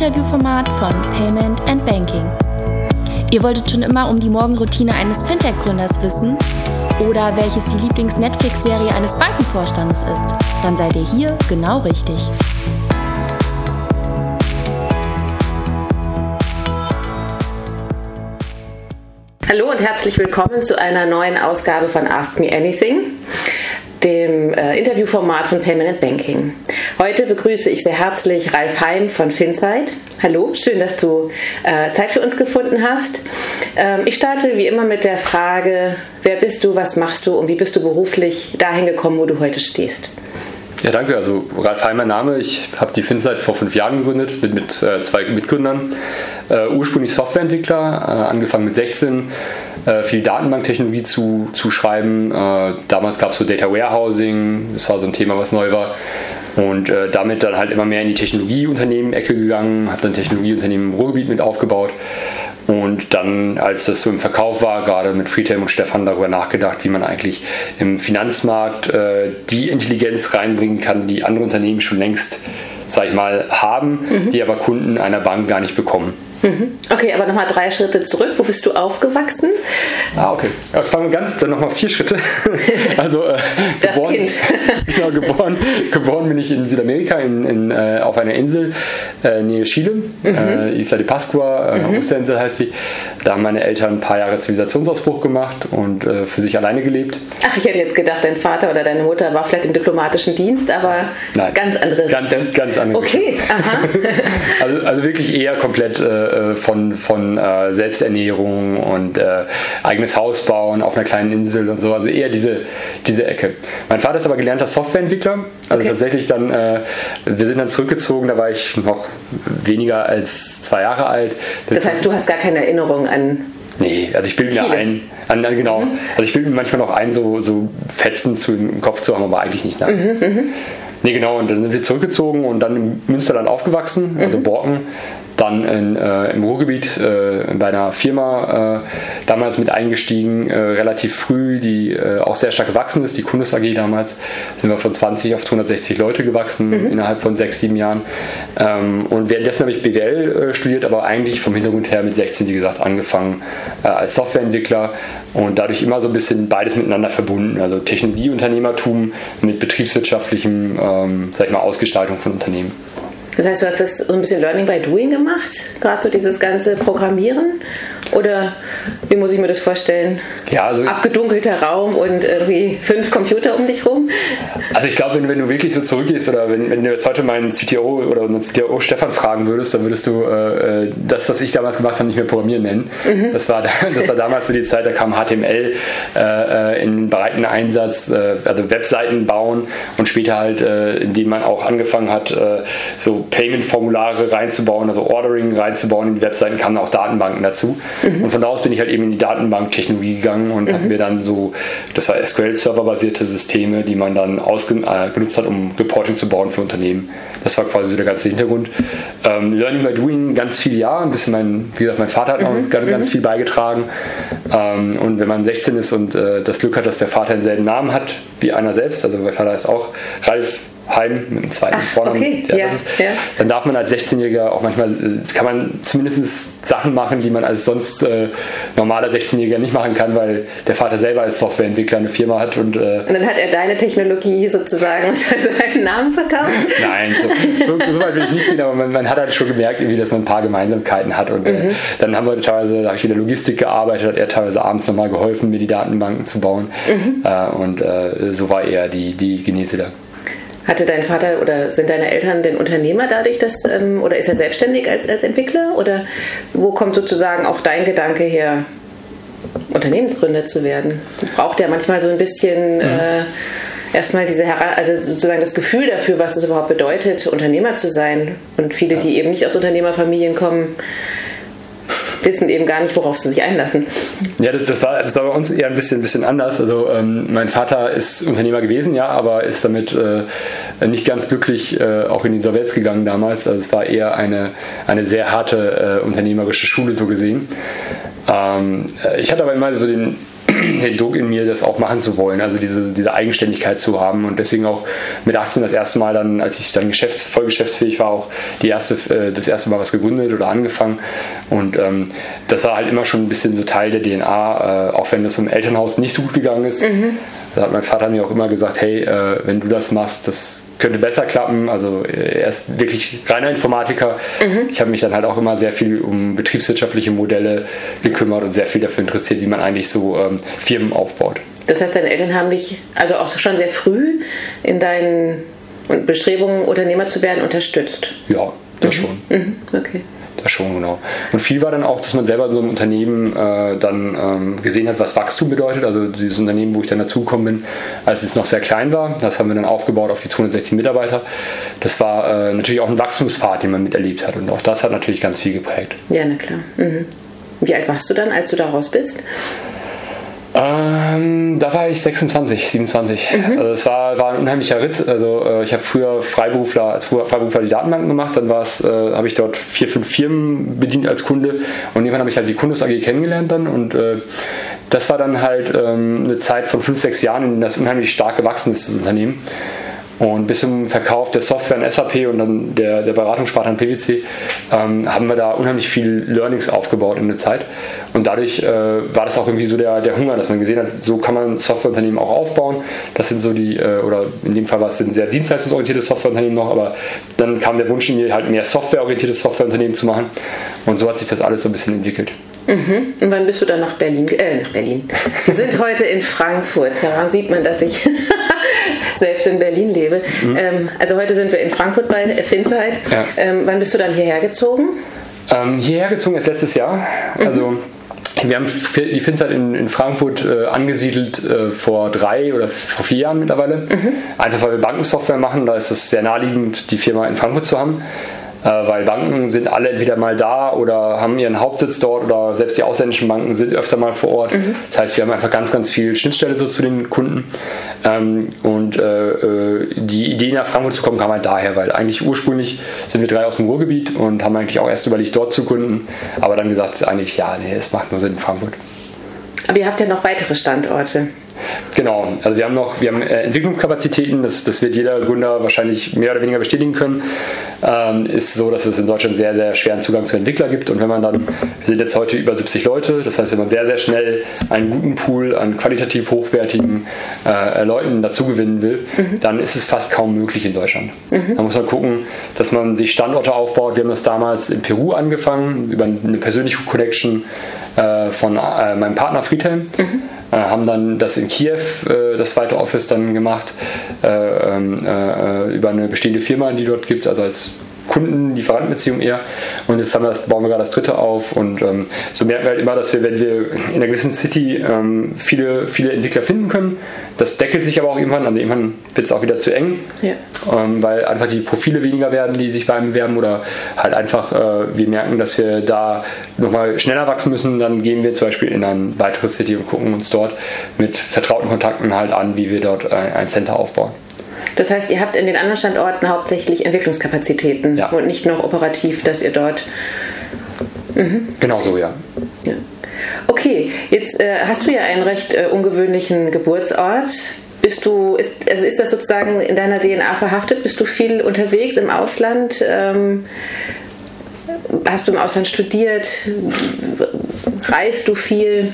Interviewformat von Payment and Banking. Ihr wolltet schon immer um die Morgenroutine eines Fintech-Gründers wissen oder welches die Lieblings-Netflix-Serie eines Bankenvorstandes ist? Dann seid ihr hier genau richtig. Hallo und herzlich willkommen zu einer neuen Ausgabe von Ask Me Anything, dem äh, Interviewformat von Payment and Banking. Heute begrüße ich sehr herzlich Ralf Heim von Finsight. Hallo, schön, dass du äh, Zeit für uns gefunden hast. Ähm, ich starte wie immer mit der Frage, wer bist du, was machst du und wie bist du beruflich dahin gekommen, wo du heute stehst? Ja, danke. Also Ralf Heim mein Name. Ich habe die Finsight vor fünf Jahren gegründet mit, mit äh, zwei Mitgründern. Äh, ursprünglich Softwareentwickler, äh, angefangen mit 16, äh, viel Datenbanktechnologie zu, zu schreiben. Äh, damals gab es so Data Warehousing, das war so ein Thema, was neu war. Und äh, damit dann halt immer mehr in die Technologieunternehmen-Ecke gegangen, habe dann Technologieunternehmen im Ruhrgebiet mit aufgebaut. Und dann, als das so im Verkauf war, gerade mit Friedhelm und Stefan darüber nachgedacht, wie man eigentlich im Finanzmarkt äh, die Intelligenz reinbringen kann, die andere Unternehmen schon längst, sag ich mal, haben, mhm. die aber Kunden einer Bank gar nicht bekommen. Mhm. Okay, aber nochmal drei Schritte zurück. Wo bist du aufgewachsen? Ah, okay. Fangen wir ganz, dann nochmal vier Schritte. also äh, das geboren, Kind. genau, geboren, geboren bin ich in Südamerika in, in, äh, auf einer Insel äh, nähe Chile, mhm. äh, Isla de Pascua, äh, mhm. Osterinsel heißt sie. Da haben meine Eltern ein paar Jahre Zivilisationsausbruch gemacht und äh, für sich alleine gelebt. Ach, ich hätte jetzt gedacht, dein Vater oder deine Mutter war vielleicht im diplomatischen Dienst, aber Nein, ganz andere Ganz, ganz andere Okay, aha. also, also wirklich eher komplett äh, von, von äh, Selbsternährung und äh, eigenes Haus bauen auf einer kleinen Insel und so. Also eher diese, diese Ecke. Mein Vater ist aber gelernter Softwareentwickler. Also okay. tatsächlich dann, äh, wir sind dann zurückgezogen, da war ich noch weniger als zwei Jahre alt. Das heißt, du hast gar keine Erinnerung an Nee, also ich bilde mir ein, an, genau, mhm. also ich bilde mir manchmal noch ein, so, so Fetzen zu, im Kopf zu haben, aber eigentlich nicht. Ne? Mhm, mhm. Nee, genau, und dann sind wir zurückgezogen und dann im Münsterland aufgewachsen, also mhm. Borken dann in, äh, im Ruhrgebiet äh, bei einer Firma äh, damals mit eingestiegen, äh, relativ früh, die äh, auch sehr stark gewachsen ist, die Kundus AG damals, sind wir von 20 auf 260 Leute gewachsen mhm. innerhalb von sechs, sieben Jahren. Ähm, und währenddessen habe ich BWL äh, studiert, aber eigentlich vom Hintergrund her mit 16, wie gesagt, angefangen als Softwareentwickler und dadurch immer so ein bisschen beides miteinander verbunden, also Technologieunternehmertum mit betriebswirtschaftlichem, ähm, sag ich mal, Ausgestaltung von Unternehmen. Das heißt, du hast das so ein bisschen Learning by Doing gemacht, gerade so dieses ganze Programmieren? Oder wie muss ich mir das vorstellen? Ja, also Abgedunkelter Raum und irgendwie fünf Computer um dich rum? Also ich glaube, wenn, wenn, du wirklich so zurückgehst oder wenn, wenn du jetzt heute meinen CTO oder unseren CTO Stefan fragen würdest, dann würdest du äh, äh, das, was ich damals gemacht habe, nicht mehr Programmieren nennen. Mhm. Das, war, das war damals so die Zeit, da kam HTML äh, äh, in breiten Einsatz, äh, also Webseiten bauen und später halt, äh, indem man auch angefangen hat, so Payment-Formulare reinzubauen, also Ordering reinzubauen in die Webseiten, kamen auch Datenbanken dazu. Mhm. Und von da aus bin ich halt eben in die Datenbanktechnologie gegangen und mhm. habe mir dann so, das war SQL-Server-basierte Systeme, die man dann äh, genutzt hat, um Reporting zu bauen für Unternehmen. Das war quasi so der ganze Hintergrund. Ähm, Learning by Doing ganz viele Jahre, ein bisschen mein, wie gesagt, mein Vater hat mhm. ganz, ganz, mhm. viel beigetragen. Ähm, und wenn man 16 ist und äh, das Glück hat, dass der Vater denselben Namen hat wie einer selbst, also mein Vater ist auch Ralf Heim mit dem zweiten Vornamen. Okay. Ja, ja, ist, ja. Dann darf man als 16-Jähriger auch manchmal, äh, kann man zumindest Sachen machen, die man als sonst äh, normaler 16-Jähriger nicht machen kann, weil der Vater selber als Softwareentwickler eine Firma hat. Und, äh, und dann hat er deine Technologie sozusagen unter seinen Namen verkauft? Nein, so, so, so, weit will ich nicht gehen, aber man, man, hat halt schon gemerkt, irgendwie, dass man ein paar Gemeinsamkeiten hat. Und äh, mhm. dann haben wir teilweise, da habe ich in der Logistik gearbeitet, hat er teilweise abends nochmal geholfen, mir die Datenbanken zu bauen. Mhm. Äh, und äh, so war eher die, die Genese da. Hatte dein Vater oder sind deine Eltern denn Unternehmer dadurch, dass, ähm, oder ist er selbstständig als, als Entwickler? Oder wo kommt sozusagen auch dein Gedanke her, Unternehmensgründer zu werden? Braucht ja manchmal so ein bisschen mhm. äh, erstmal diese, also sozusagen das Gefühl dafür, was es überhaupt bedeutet, Unternehmer zu sein. Und viele, ja. die eben nicht aus Unternehmerfamilien kommen, wissen eben gar nicht, worauf sie sich einlassen. Ja, das, das, war, das war bei uns eher ein bisschen, bisschen anders. Also ähm, mein Vater ist Unternehmer gewesen, ja, aber ist damit äh, nicht ganz glücklich äh, auch in die Insolvenz gegangen damals. Also es war eher eine, eine sehr harte äh, unternehmerische Schule so gesehen. Ähm, ich hatte aber immer so den den Druck in mir, das auch machen zu wollen, also diese, diese Eigenständigkeit zu haben und deswegen auch mit 18 das erste Mal dann, als ich dann geschäfts-, voll geschäftsfähig war, auch die erste, äh, das erste Mal was gegründet oder angefangen und ähm, das war halt immer schon ein bisschen so Teil der DNA, äh, auch wenn das im Elternhaus nicht so gut gegangen ist. Mhm. Da hat mein Vater mir auch immer gesagt, hey, äh, wenn du das machst, das könnte besser klappen. Also äh, er ist wirklich reiner Informatiker. Mhm. Ich habe mich dann halt auch immer sehr viel um betriebswirtschaftliche Modelle gekümmert und sehr viel dafür interessiert, wie man eigentlich so ähm, Firmen aufbaut. Das heißt, deine Eltern haben dich also auch schon sehr früh in deinen Bestrebungen, Unternehmer zu werden, unterstützt? Ja, das mhm. schon. Mhm. Okay. Das schon, genau. Und viel war dann auch, dass man selber so einem Unternehmen äh, dann ähm, gesehen hat, was Wachstum bedeutet. Also dieses Unternehmen, wo ich dann dazugekommen bin, als es noch sehr klein war, das haben wir dann aufgebaut auf die 260 Mitarbeiter. Das war äh, natürlich auch ein Wachstumspfad, den man miterlebt hat. Und auch das hat natürlich ganz viel geprägt. Ja, na klar. Mhm. Wie alt warst du dann, als du da raus bist? Ähm, da war ich 26, 27. Mhm. Also es war, war ein unheimlicher Ritt. Also äh, ich habe früher Freiberufler als Freiberufler die Datenbanken gemacht, dann war es, äh, habe ich dort vier, fünf Firmen bedient als Kunde und irgendwann habe ich halt die Kundus AG kennengelernt dann und äh, das war dann halt ähm, eine Zeit von fünf, sechs Jahren, in das unheimlich stark gewachsen ist, das Unternehmen. Und bis zum Verkauf der Software an SAP und dann der, der Beratungssparte an PwC ähm, haben wir da unheimlich viel Learnings aufgebaut in der Zeit. Und dadurch äh, war das auch irgendwie so der, der Hunger, dass man gesehen hat, so kann man Softwareunternehmen auch aufbauen. Das sind so die, äh, oder in dem Fall war es ein sehr dienstleistungsorientiertes Softwareunternehmen noch, aber dann kam der Wunsch in mir, halt mehr softwareorientiertes Softwareunternehmen zu machen. Und so hat sich das alles so ein bisschen entwickelt. Mhm. Und wann bist du dann nach Berlin? Äh, nach Berlin. Wir sind heute in Frankfurt. Daran sieht man, dass ich selbst in Berlin lebe. Mhm. Ähm, also heute sind wir in Frankfurt bei Finzeit. Ja. Ähm, wann bist du dann hierher gezogen? Ähm, hierher gezogen ist letztes Jahr. Mhm. Also wir haben die Finzeit in, in Frankfurt äh, angesiedelt äh, vor drei oder vor vier Jahren mittlerweile. Mhm. Einfach weil wir Bankensoftware machen, da ist es sehr naheliegend, die Firma in Frankfurt zu haben. Äh, weil Banken sind alle entweder mal da oder haben ihren Hauptsitz dort oder selbst die ausländischen Banken sind öfter mal vor Ort. Mhm. Das heißt, wir haben einfach ganz, ganz viel Schnittstelle so zu den Kunden. Ähm, und äh, äh, die Idee nach Frankfurt zu kommen kam halt daher, weil eigentlich ursprünglich sind wir drei aus dem Ruhrgebiet und haben eigentlich auch erst überlegt, dort zu gründen, aber dann gesagt, eigentlich, ja, nee, es macht nur Sinn in Frankfurt. Aber ihr habt ja noch weitere Standorte. Genau, also wir haben noch, wir haben äh, Entwicklungskapazitäten, das, das wird jeder Gründer wahrscheinlich mehr oder weniger bestätigen können. Ähm, ist so, dass es in Deutschland sehr, sehr schweren Zugang zu Entwicklern gibt und wenn man dann, wir sind jetzt heute über 70 Leute, das heißt, wenn man sehr, sehr schnell einen guten Pool an qualitativ hochwertigen äh, Leuten dazu gewinnen will, mhm. dann ist es fast kaum möglich in Deutschland. Mhm. Da muss man gucken, dass man sich Standorte aufbaut. Wir haben das damals in Peru angefangen, über eine persönliche Connection äh, von äh, meinem Partner Friedhelm. Mhm haben dann das in Kiew, äh, das zweite Office dann gemacht, äh, ähm, äh, über eine bestehende Firma, die dort gibt, also als Kunden-Lieferantenbeziehung eher. Und jetzt haben wir das, bauen wir gerade das dritte auf. Und ähm, so merken wir halt immer, dass wir, wenn wir in einer gewissen City ähm, viele, viele Entwickler finden können, das deckelt sich aber auch irgendwann. Also irgendwann wird es auch wieder zu eng, ja. ähm, weil einfach die Profile weniger werden, die sich bei einem bewerben oder halt einfach äh, wir merken, dass wir da nochmal schneller wachsen müssen. Dann gehen wir zum Beispiel in ein weiteres City und gucken uns dort mit vertrauten Kontakten halt an, wie wir dort ein, ein Center aufbauen. Das heißt, ihr habt in den anderen Standorten hauptsächlich Entwicklungskapazitäten ja. und nicht noch operativ, dass ihr dort. Mhm. Genau so, ja. ja. Okay, jetzt äh, hast du ja einen recht äh, ungewöhnlichen Geburtsort. Bist du, ist, also ist das sozusagen in deiner DNA verhaftet? Bist du viel unterwegs im Ausland? Ähm, hast du im Ausland studiert? Reist du viel?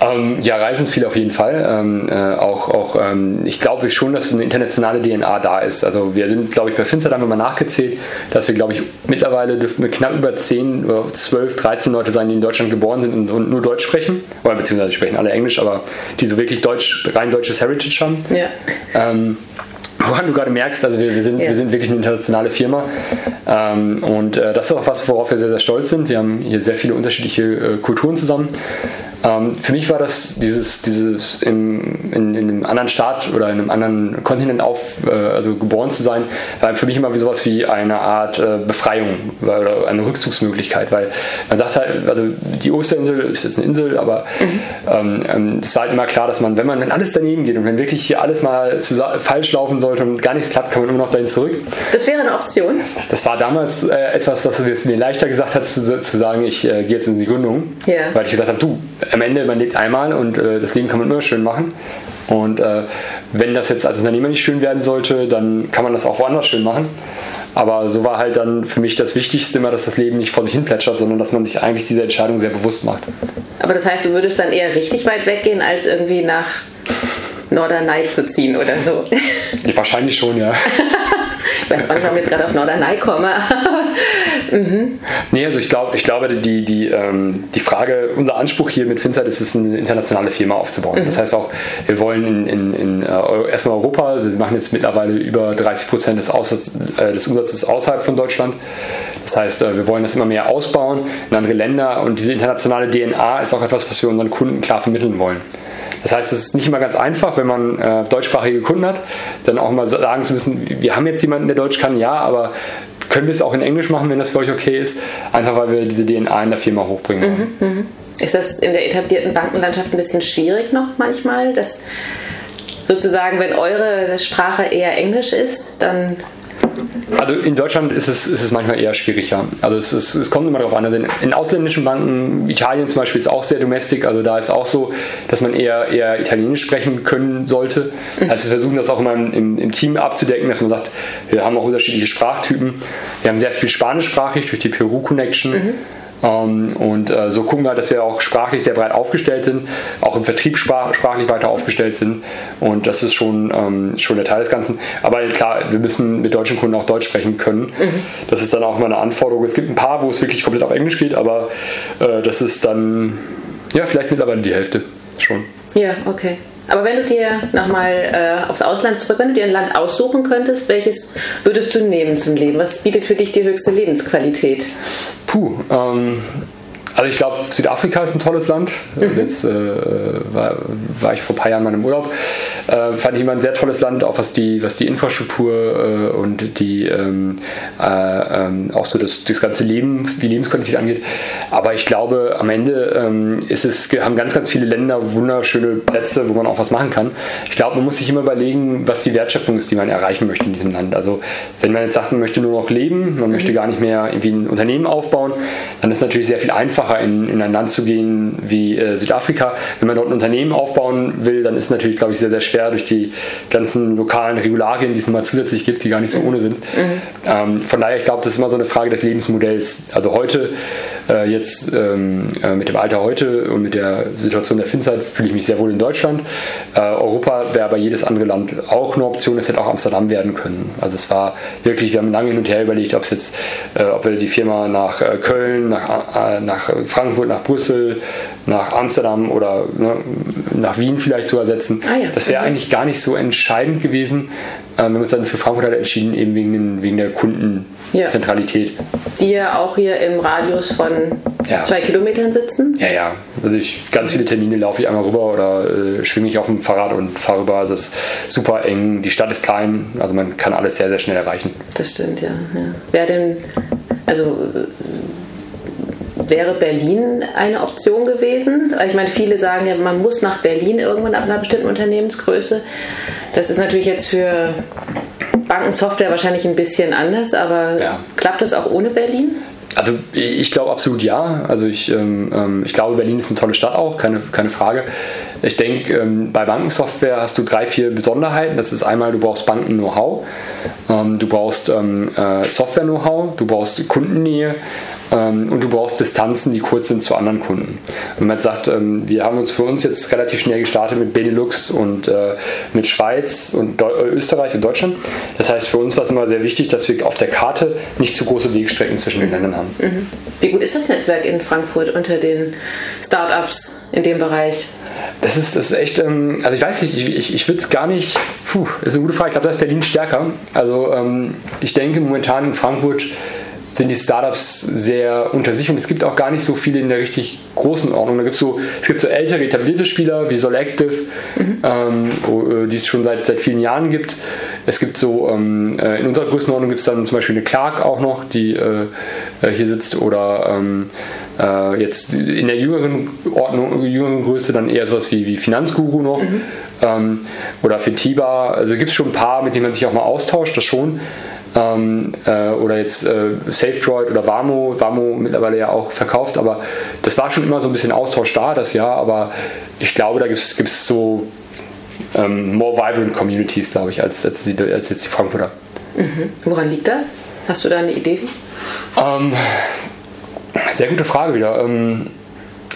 Ähm, ja, reisen viel auf jeden Fall. Ähm, äh, auch, auch ähm, ich glaube schon, dass eine internationale DNA da ist. Also wir sind, glaube ich, bei Finster haben wir mal nachgezählt, dass wir, glaube ich, mittlerweile dürfen wir knapp über 10 oder 12, 13 Leute sein, die in Deutschland geboren sind und, und nur Deutsch sprechen. Oder beziehungsweise sprechen alle Englisch, aber die so wirklich Deutsch, rein deutsches Heritage haben. Ja. Woran du gerade merkst, also wir, wir, sind, ja. wir sind wirklich eine internationale Firma ähm, und äh, das ist auch was, worauf wir sehr, sehr stolz sind. Wir haben hier sehr viele unterschiedliche äh, Kulturen zusammen ähm, für mich war das dieses, dieses im, in, in, einem anderen Staat oder in einem anderen Kontinent auf, äh, also geboren zu sein, war für mich immer wie sowas wie eine Art äh, Befreiung oder eine Rückzugsmöglichkeit, weil man sagt halt, also die Osterinsel ist jetzt eine Insel, aber mhm. ähm, ähm es war halt immer klar, dass man, wenn man wenn alles daneben geht und wenn wirklich hier alles mal falsch laufen sollte und gar nichts klappt, kann man immer noch dahin zurück. Das wäre eine Option. Das war damals äh, etwas, was es mir leichter gesagt hat, zu, zu sagen, ich äh, gehe jetzt in die Gründung, ja. weil ich gesagt habe, du, am Ende, man lebt einmal und äh, das Leben kann man immer schön machen. Und äh, wenn das jetzt als Unternehmer nicht schön werden sollte, dann kann man das auch woanders schön machen. Aber so war halt dann für mich das Wichtigste immer, dass das Leben nicht vor sich hin plätschert, sondern dass man sich eigentlich diese Entscheidung sehr bewusst macht. Aber das heißt, du würdest dann eher richtig weit weggehen, als irgendwie nach Norderney zu ziehen oder so? Wahrscheinlich schon, ja. ich weiß auch nicht, warum ich gerade auf Norderney komme. mhm. Nee, also ich, glaub, ich glaube, die, die, ähm, die Frage, unser Anspruch hier mit Finzeit ist es, eine internationale Firma aufzubauen. Mhm. Das heißt auch, wir wollen in, in, in uh, erstmal Europa, wir machen jetzt mittlerweile über 30 Prozent des, äh, des Umsatzes außerhalb von Deutschland. Das heißt, äh, wir wollen das immer mehr ausbauen in andere Länder und diese internationale DNA ist auch etwas, was wir unseren Kunden klar vermitteln wollen. Das heißt, es ist nicht immer ganz einfach, wenn man äh, deutschsprachige Kunden hat, dann auch mal sagen zu müssen, wir haben jetzt jemanden, der Deutsch kann, ja, aber können wir es auch in Englisch machen, wenn das für euch okay ist, einfach weil wir diese DNA in der Firma hochbringen Mhm, mh. Ist das in der etablierten Bankenlandschaft ein bisschen schwierig noch manchmal, dass sozusagen, wenn eure Sprache eher Englisch ist, dann also in Deutschland ist es, ist es manchmal eher schwieriger. Also es, ist, es kommt immer darauf an. Also in, ausländischen Banken, Italien zum Beispiel ist auch sehr domestic, also da ist auch so, dass man eher, eher Italienisch sprechen können sollte. Mhm. Also wir versuchen das auch immer im, im, Team abzudecken, dass man sagt, wir haben auch unterschiedliche Sprachtypen. Wir haben sehr viel spanischsprachig durch die Peru Connection. Mhm. Ähm, und äh, so gucken wir, dass wir auch sprachlich sehr breit aufgestellt sind, auch im Vertrieb sprachlich weiter aufgestellt sind. Und das ist schon, ähm, schon der Teil des Ganzen. Aber klar, wir müssen mit deutschen Kunden auch Deutsch sprechen können. Mhm. Das ist dann auch immer eine Anforderung. Es gibt ein paar, wo es wirklich komplett auf Englisch geht, aber äh, das ist dann ja vielleicht mittlerweile die Hälfte schon. Ja, okay. Aber wenn du dir nochmal äh, aufs Ausland zurück, wenn du dir ein Land aussuchen könntest, welches würdest du nehmen zum Leben? Was bietet für dich die höchste Lebensqualität? Puh, ähm, also ich glaube, Südafrika ist ein tolles Land. Mhm. Jetzt äh, war, war, ich vor ein paar Jahren mal im Urlaub. Äh, fand ich immer ein sehr tolles Land, auch was die, was die Infrastruktur äh, und die ähm, äh, ähm, auch so das, das ganze Leben, die Lebensqualität angeht. Aber ich glaube, am Ende ähm, ist es, haben ganz, ganz viele Länder wunderschöne Plätze, wo man auch was machen kann. Ich glaube, man muss sich immer überlegen, was die Wertschöpfung ist, die man erreichen möchte in diesem Land. Also wenn man jetzt sagt, man möchte nur noch leben, man mhm. möchte gar nicht mehr irgendwie ein Unternehmen aufbauen, dann ist es natürlich sehr viel einfacher einfacher in, in ein Land zu gehen wie äh, Südafrika. Wenn man dort ein Unternehmen aufbauen will, dann ist es natürlich, glaube ich, sehr, sehr schwer durch die ganzen lokalen Regularien, die es mal zusätzlich gibt, die gar nicht so ohne sind. Mhm. Ähm, von daher, ich glaube, das ist immer so eine Frage des Lebensmodells. Also heute, äh, jetzt ähm, äh, mit dem Alter heute und mit der Situation der Finzeit fühle ich mich sehr wohl in Deutschland. Äh, Europa wäre aber jedes andere Land auch eine Option. Es hätte auch Amsterdam werden können. Also es war wirklich, wir haben lange hin und her überlegt, ob es jetzt, äh, ob wir die Firma nach äh, Köln, nach, nach Frankfurt nach Brüssel, nach Amsterdam oder ne, nach Wien vielleicht zu ersetzen. Ah, ja. Das wäre mhm. eigentlich gar nicht so entscheidend gewesen. Ähm, wir haben uns dann für Frankfurt halt entschieden, eben wegen, den, wegen der Kundenzentralität. Ja. Die ja auch hier im Radius von ja. zwei Kilometern sitzen? Ja, ja. Also ich ganz viele Termine laufe ich einmal rüber oder äh, schwimme ich auf dem Fahrrad und fahre rüber. Also es ist super eng. Die Stadt ist klein, also man kann alles sehr, sehr schnell erreichen. Das stimmt, ja. ja. Wer denn, also wäre Berlin eine Option gewesen? Ich meine, viele sagen ja, man muss nach Berlin irgendwann ab einer bestimmten Unternehmensgröße. Das ist natürlich jetzt für Bankensoftware wahrscheinlich ein bisschen anders, aber ja. klappt das auch ohne Berlin? Also ich glaube absolut ja. Also ich, ähm, ähm, ich glaube, Berlin ist eine tolle Stadt auch, keine, keine Frage. Ich denke, ähm, bei Bankensoftware hast du drei, vier Besonderheiten. Das ist einmal, du brauchst Banken-Know-how, ähm, du brauchst ähm, äh, Software-Know-how, du brauchst Kundennähe und du brauchst Distanzen, die kurz sind zu anderen Kunden. Wenn man jetzt sagt, ähm, wir haben uns für uns jetzt relativ schnell gestartet mit Benelux und äh, mit Schweiz und äh, Österreich und Deutschland. Das heißt, für uns war es immer sehr wichtig, dass wir auf der Karte nicht zu große Wegstrecken zwischen den Ländern haben. Mhm. Wie gut ist das Netzwerk in Frankfurt unter den Startups in dem Bereich? Das ist, das ist echt, ähm, also ich weiß nicht, ich, ich, ich würde es gar nicht, puh, ist eine gute Frage. Ich glaube, da ist Berlin stärker. Also ähm, ich denke momentan in Frankfurt sind die Startups sehr unter sich und es gibt auch gar nicht so viele in der richtig großen Ordnung. Da gibt's so, es gibt so ältere, etablierte Spieler wie Solactive, mhm. ähm, äh, die es schon seit, seit vielen Jahren gibt. Es gibt so, ähm, äh, in unserer Größenordnung gibt es dann zum Beispiel eine Clark auch noch, die äh, äh, hier sitzt oder ähm, äh, jetzt in der jüngeren Ordnung, jüngeren Größe dann eher sowas wie, wie Finanzguru noch mhm. ähm, oder Fitiba. Also gibt es schon ein paar, mit denen man sich auch mal austauscht, das schon. Ähm, äh, oder jetzt äh, SafeDroid oder Wamo, Wamo mittlerweile ja auch verkauft, aber das war schon immer so ein bisschen Austausch da, das Jahr, aber ich glaube, da gibt es so ähm, more vibrant Communities, glaube ich, als, als, die, als jetzt die Frankfurter. Mhm. Woran liegt das? Hast du da eine Idee? Ähm, sehr gute Frage wieder. Ähm,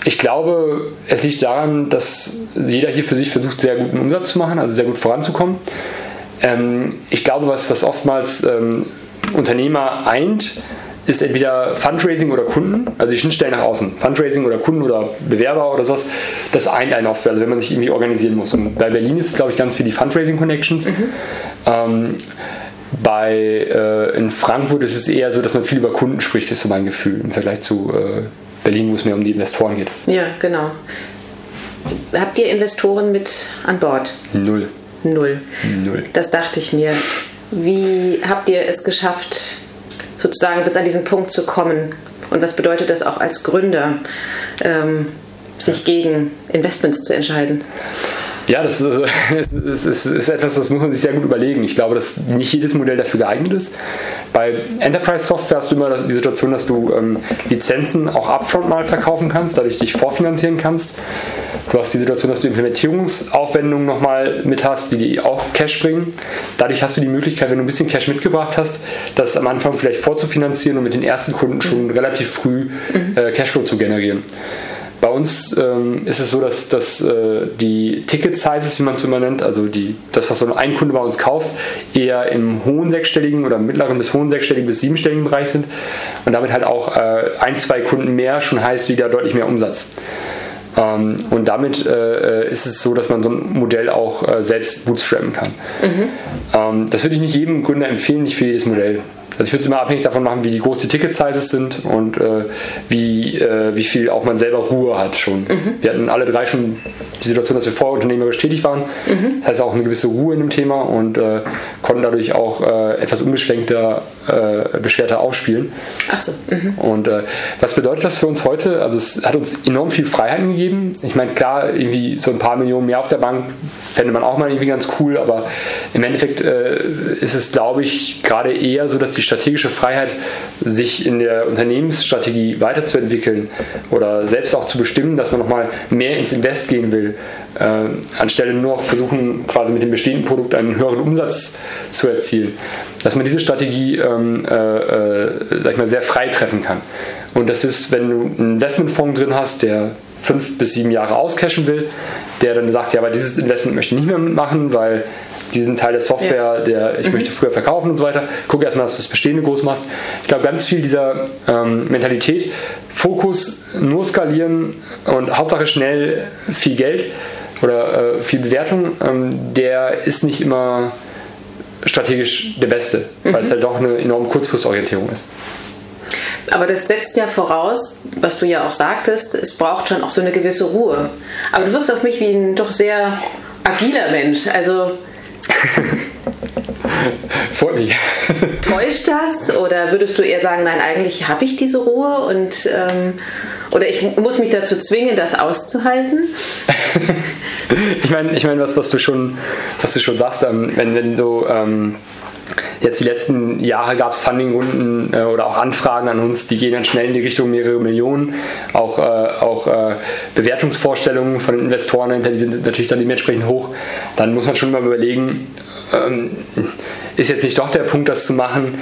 ich glaube, es liegt daran, dass jeder hier für sich versucht, sehr guten Umsatz zu machen, also sehr gut voranzukommen. Ähm, ich glaube, was, was oftmals ähm, Unternehmer eint, ist entweder Fundraising oder Kunden, also die Schnittstellen nach außen. Fundraising oder Kunden oder Bewerber oder sowas, das eint einen oft, also wenn man sich irgendwie organisieren muss. Und bei Berlin ist es, glaube ich, ganz viel die Fundraising-Connections. Mhm. Ähm, bei, äh, in Frankfurt ist es eher so, dass man viel über Kunden spricht, ist so mein Gefühl im Vergleich zu äh, Berlin, wo es mehr um die Investoren geht. Ja, genau. Habt ihr Investoren mit an Bord? Null. Null. Null. Das dachte ich mir. Wie habt ihr es geschafft, sozusagen bis an diesen Punkt zu kommen? Und was bedeutet das auch als Gründer, ähm, sich gegen Investments zu entscheiden? Ja, das ist, ist, ist, ist, etwas, das muss man sich sehr gut überlegen. Ich glaube, dass nicht jedes Modell dafür geeignet ist. Bei Enterprise Software hast du immer die Situation, dass du ähm, Lizenzen auch upfront mal verkaufen kannst, dadurch dich vorfinanzieren kannst. Du hast die Situation, dass du Implementierungsaufwendungen nochmal mit hast, die dir auch Cash bringen. Dadurch hast du die Möglichkeit, wenn du ein bisschen Cash mitgebracht hast, das am Anfang vielleicht vorzufinanzieren und mit den ersten Kunden schon mhm. relativ früh äh, Cashflow zu generieren. Bei uns ähm, ist es so, dass, dass äh, die Ticket-Sizes, wie man es immer nennt, also die, das, was so ein Kunde bei uns kauft, eher im hohen sechsstelligen oder mittleren bis hohen sechsstelligen bis siebenstelligen Bereich sind und damit halt auch äh, ein, zwei Kunden mehr schon heißt wieder deutlich mehr Umsatz. Ähm, und damit äh, äh, ist es so, dass man so ein Modell auch äh, selbst bootstrappen kann. Mhm. Ähm, das würde ich nicht jedem Gründer empfehlen, nicht für jedes Modell. Also ich würde es immer abhängig davon machen, wie groß die Ticket-Sizes sind und äh, wie, äh, wie viel auch man selber Ruhe hat schon. Mhm. Wir hatten alle drei schon die Situation, dass wir vorher unternehmerisch tätig waren. Mhm. Das heißt auch eine gewisse Ruhe in dem Thema und äh, konnten dadurch auch äh, etwas unbeschränkter, äh, beschwerter aufspielen. Ach so. Mhm. Und äh, was bedeutet das für uns heute? Also es hat uns enorm viel Freiheiten gegeben. Ich meine, klar, irgendwie so ein paar Millionen mehr auf der Bank fände man auch mal irgendwie ganz cool, aber im Endeffekt ist es, glaube ich, gerade eher so, dass die strategische Freiheit, sich in der Unternehmensstrategie weiterzuentwickeln oder selbst auch zu bestimmen, dass man nochmal mehr ins Invest gehen will, äh, anstelle nur noch versuchen, quasi mit dem bestehenden Produkt einen höheren Umsatz zu erzielen, dass man diese Strategie ähm, äh, äh, sag ich mal, sehr frei treffen kann. Und das ist, wenn du einen Investmentfonds drin hast, der fünf bis sieben Jahre auscashen will, der dann sagt, ja, aber dieses Investment möchte ich nicht mehr mitmachen, weil diesen Teil der Software, ja. der ich mhm. möchte früher verkaufen und so weiter. Guck erstmal, dass du das Bestehende groß machst. Ich glaube, ganz viel dieser ähm, Mentalität, Fokus, nur skalieren und Hauptsache schnell viel Geld oder äh, viel Bewertung, ähm, der ist nicht immer strategisch der beste, mhm. weil es halt doch eine enorme Kurzfristorientierung ist. Aber das setzt ja voraus, was du ja auch sagtest, es braucht schon auch so eine gewisse Ruhe. Aber du wirkst auf mich wie ein doch sehr agiler Mensch. Also Freut mich. Täuscht das? Oder würdest du eher sagen, nein, eigentlich habe ich diese Ruhe und ähm, oder ich muss mich dazu zwingen, das auszuhalten? ich meine, ich mein, was, was du schon, was du schon sagst, ähm, wenn, wenn so ähm, Jetzt die letzten Jahre gab es Fundingrunden äh, oder auch Anfragen an uns, die gehen dann schnell in die Richtung mehrere Millionen. Auch, äh, auch äh, Bewertungsvorstellungen von den Investoren die sind natürlich dann dementsprechend hoch. Dann muss man schon mal überlegen, ähm, ist jetzt nicht doch der Punkt, das zu machen,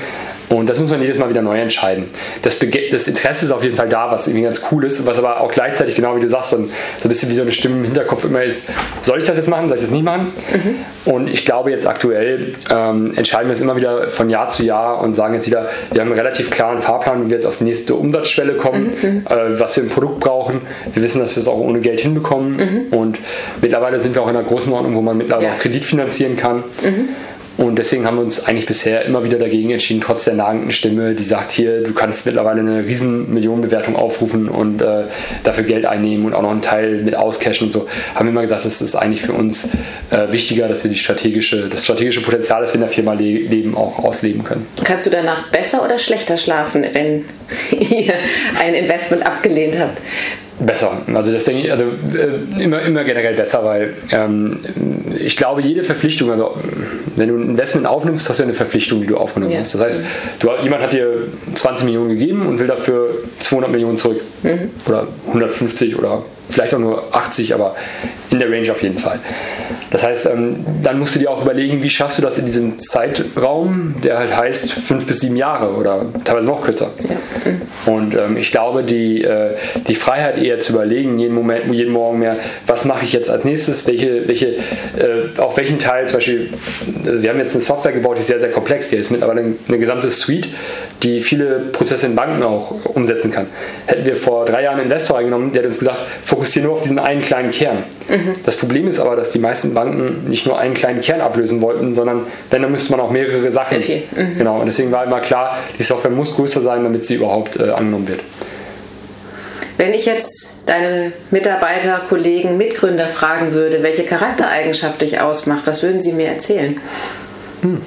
und das muss man jedes Mal wieder neu entscheiden. Das, das, Interesse ist auf jeden Fall da, was irgendwie ganz cool ist, was aber auch gleichzeitig, genau wie du sagst, so ein, so ein bisschen wie so eine Stimme im Hinterkopf immer ist, soll ich das jetzt machen, soll ich das nicht machen? Mhm. Und ich glaube jetzt aktuell ähm, entscheiden wir es immer wieder von Jahr zu Jahr und sagen jetzt wieder, wir haben einen relativ klaren Fahrplan, wie wir jetzt auf die nächste Umsatzschwelle kommen, mhm. äh, was wir im Produkt brauchen. Wir wissen, dass wir es auch ohne Geld hinbekommen und, mhm. und mittlerweile sind wir auch in einer großen Ordnung, wo man mittlerweile ja. auch Kredit finanzieren kann. Und deswegen haben wir uns eigentlich bisher immer wieder dagegen entschieden, trotz der nagenden Stimme, die sagt hier, du kannst mittlerweile eine riesen Millionenbewertung aufrufen und äh, dafür Geld einnehmen und auch noch einen Teil mit auscashen und so, haben wir immer gesagt, das ist eigentlich für uns äh, wichtiger, dass wir die strategische, das strategische Potenzial, das wir in der Firma le leben, auch ausleben können. Kannst du danach besser oder schlechter schlafen, wenn ihr ein Investment abgelehnt habt? Besser. Also das denke ich, also äh, immer, immer generell besser, weil ähm, ich glaube, jede Verpflichtung, also wenn du ein Investment aufnimmst, hast du eine Verpflichtung, die du aufgenommen ja. hast. Das heißt, du, jemand hat dir 20 Millionen gegeben und will dafür 200 Millionen zurück. Mhm. Oder 150 oder vielleicht auch nur 80, aber in der Range auf jeden Fall. Das heißt, ähm, dann musst du dir auch überlegen, wie schaffst du das in diesem Zeitraum, der halt heißt fünf bis sieben Jahre oder teilweise noch kürzer. Ja. Und ähm, ich glaube, die, äh, die Freiheit eher zu überlegen, jeden Moment, jeden Morgen mehr, was mache ich jetzt als nächstes, welche, welche, äh, auf welchen Teil zum Beispiel, äh, wir haben jetzt eine Software gebaut, die ist sehr, sehr komplex, die ist mittlerweile eine, eine gesamte Suite, die viele Prozesse in Banken auch umsetzen kann. Hätten wir vor drei Jahren einen Investor eingenommen, der hat uns gesagt, fokussiere nur auf diesen einen kleinen Kern. Mhm. Das Problem ist aber, dass die meisten Banken nicht nur einen kleinen Kern ablösen wollten, sondern wenn, dann müsste man auch mehrere Sachen. Mhm. Genau, und deswegen war immer klar, die Software muss größer sein, damit sie überhaupt äh, angenommen wird. Wenn ich jetzt deine Mitarbeiter, Kollegen, Mitgründer fragen würde, welche Charaktereigenschaft dich ausmacht, was würden sie mir erzählen? Hm.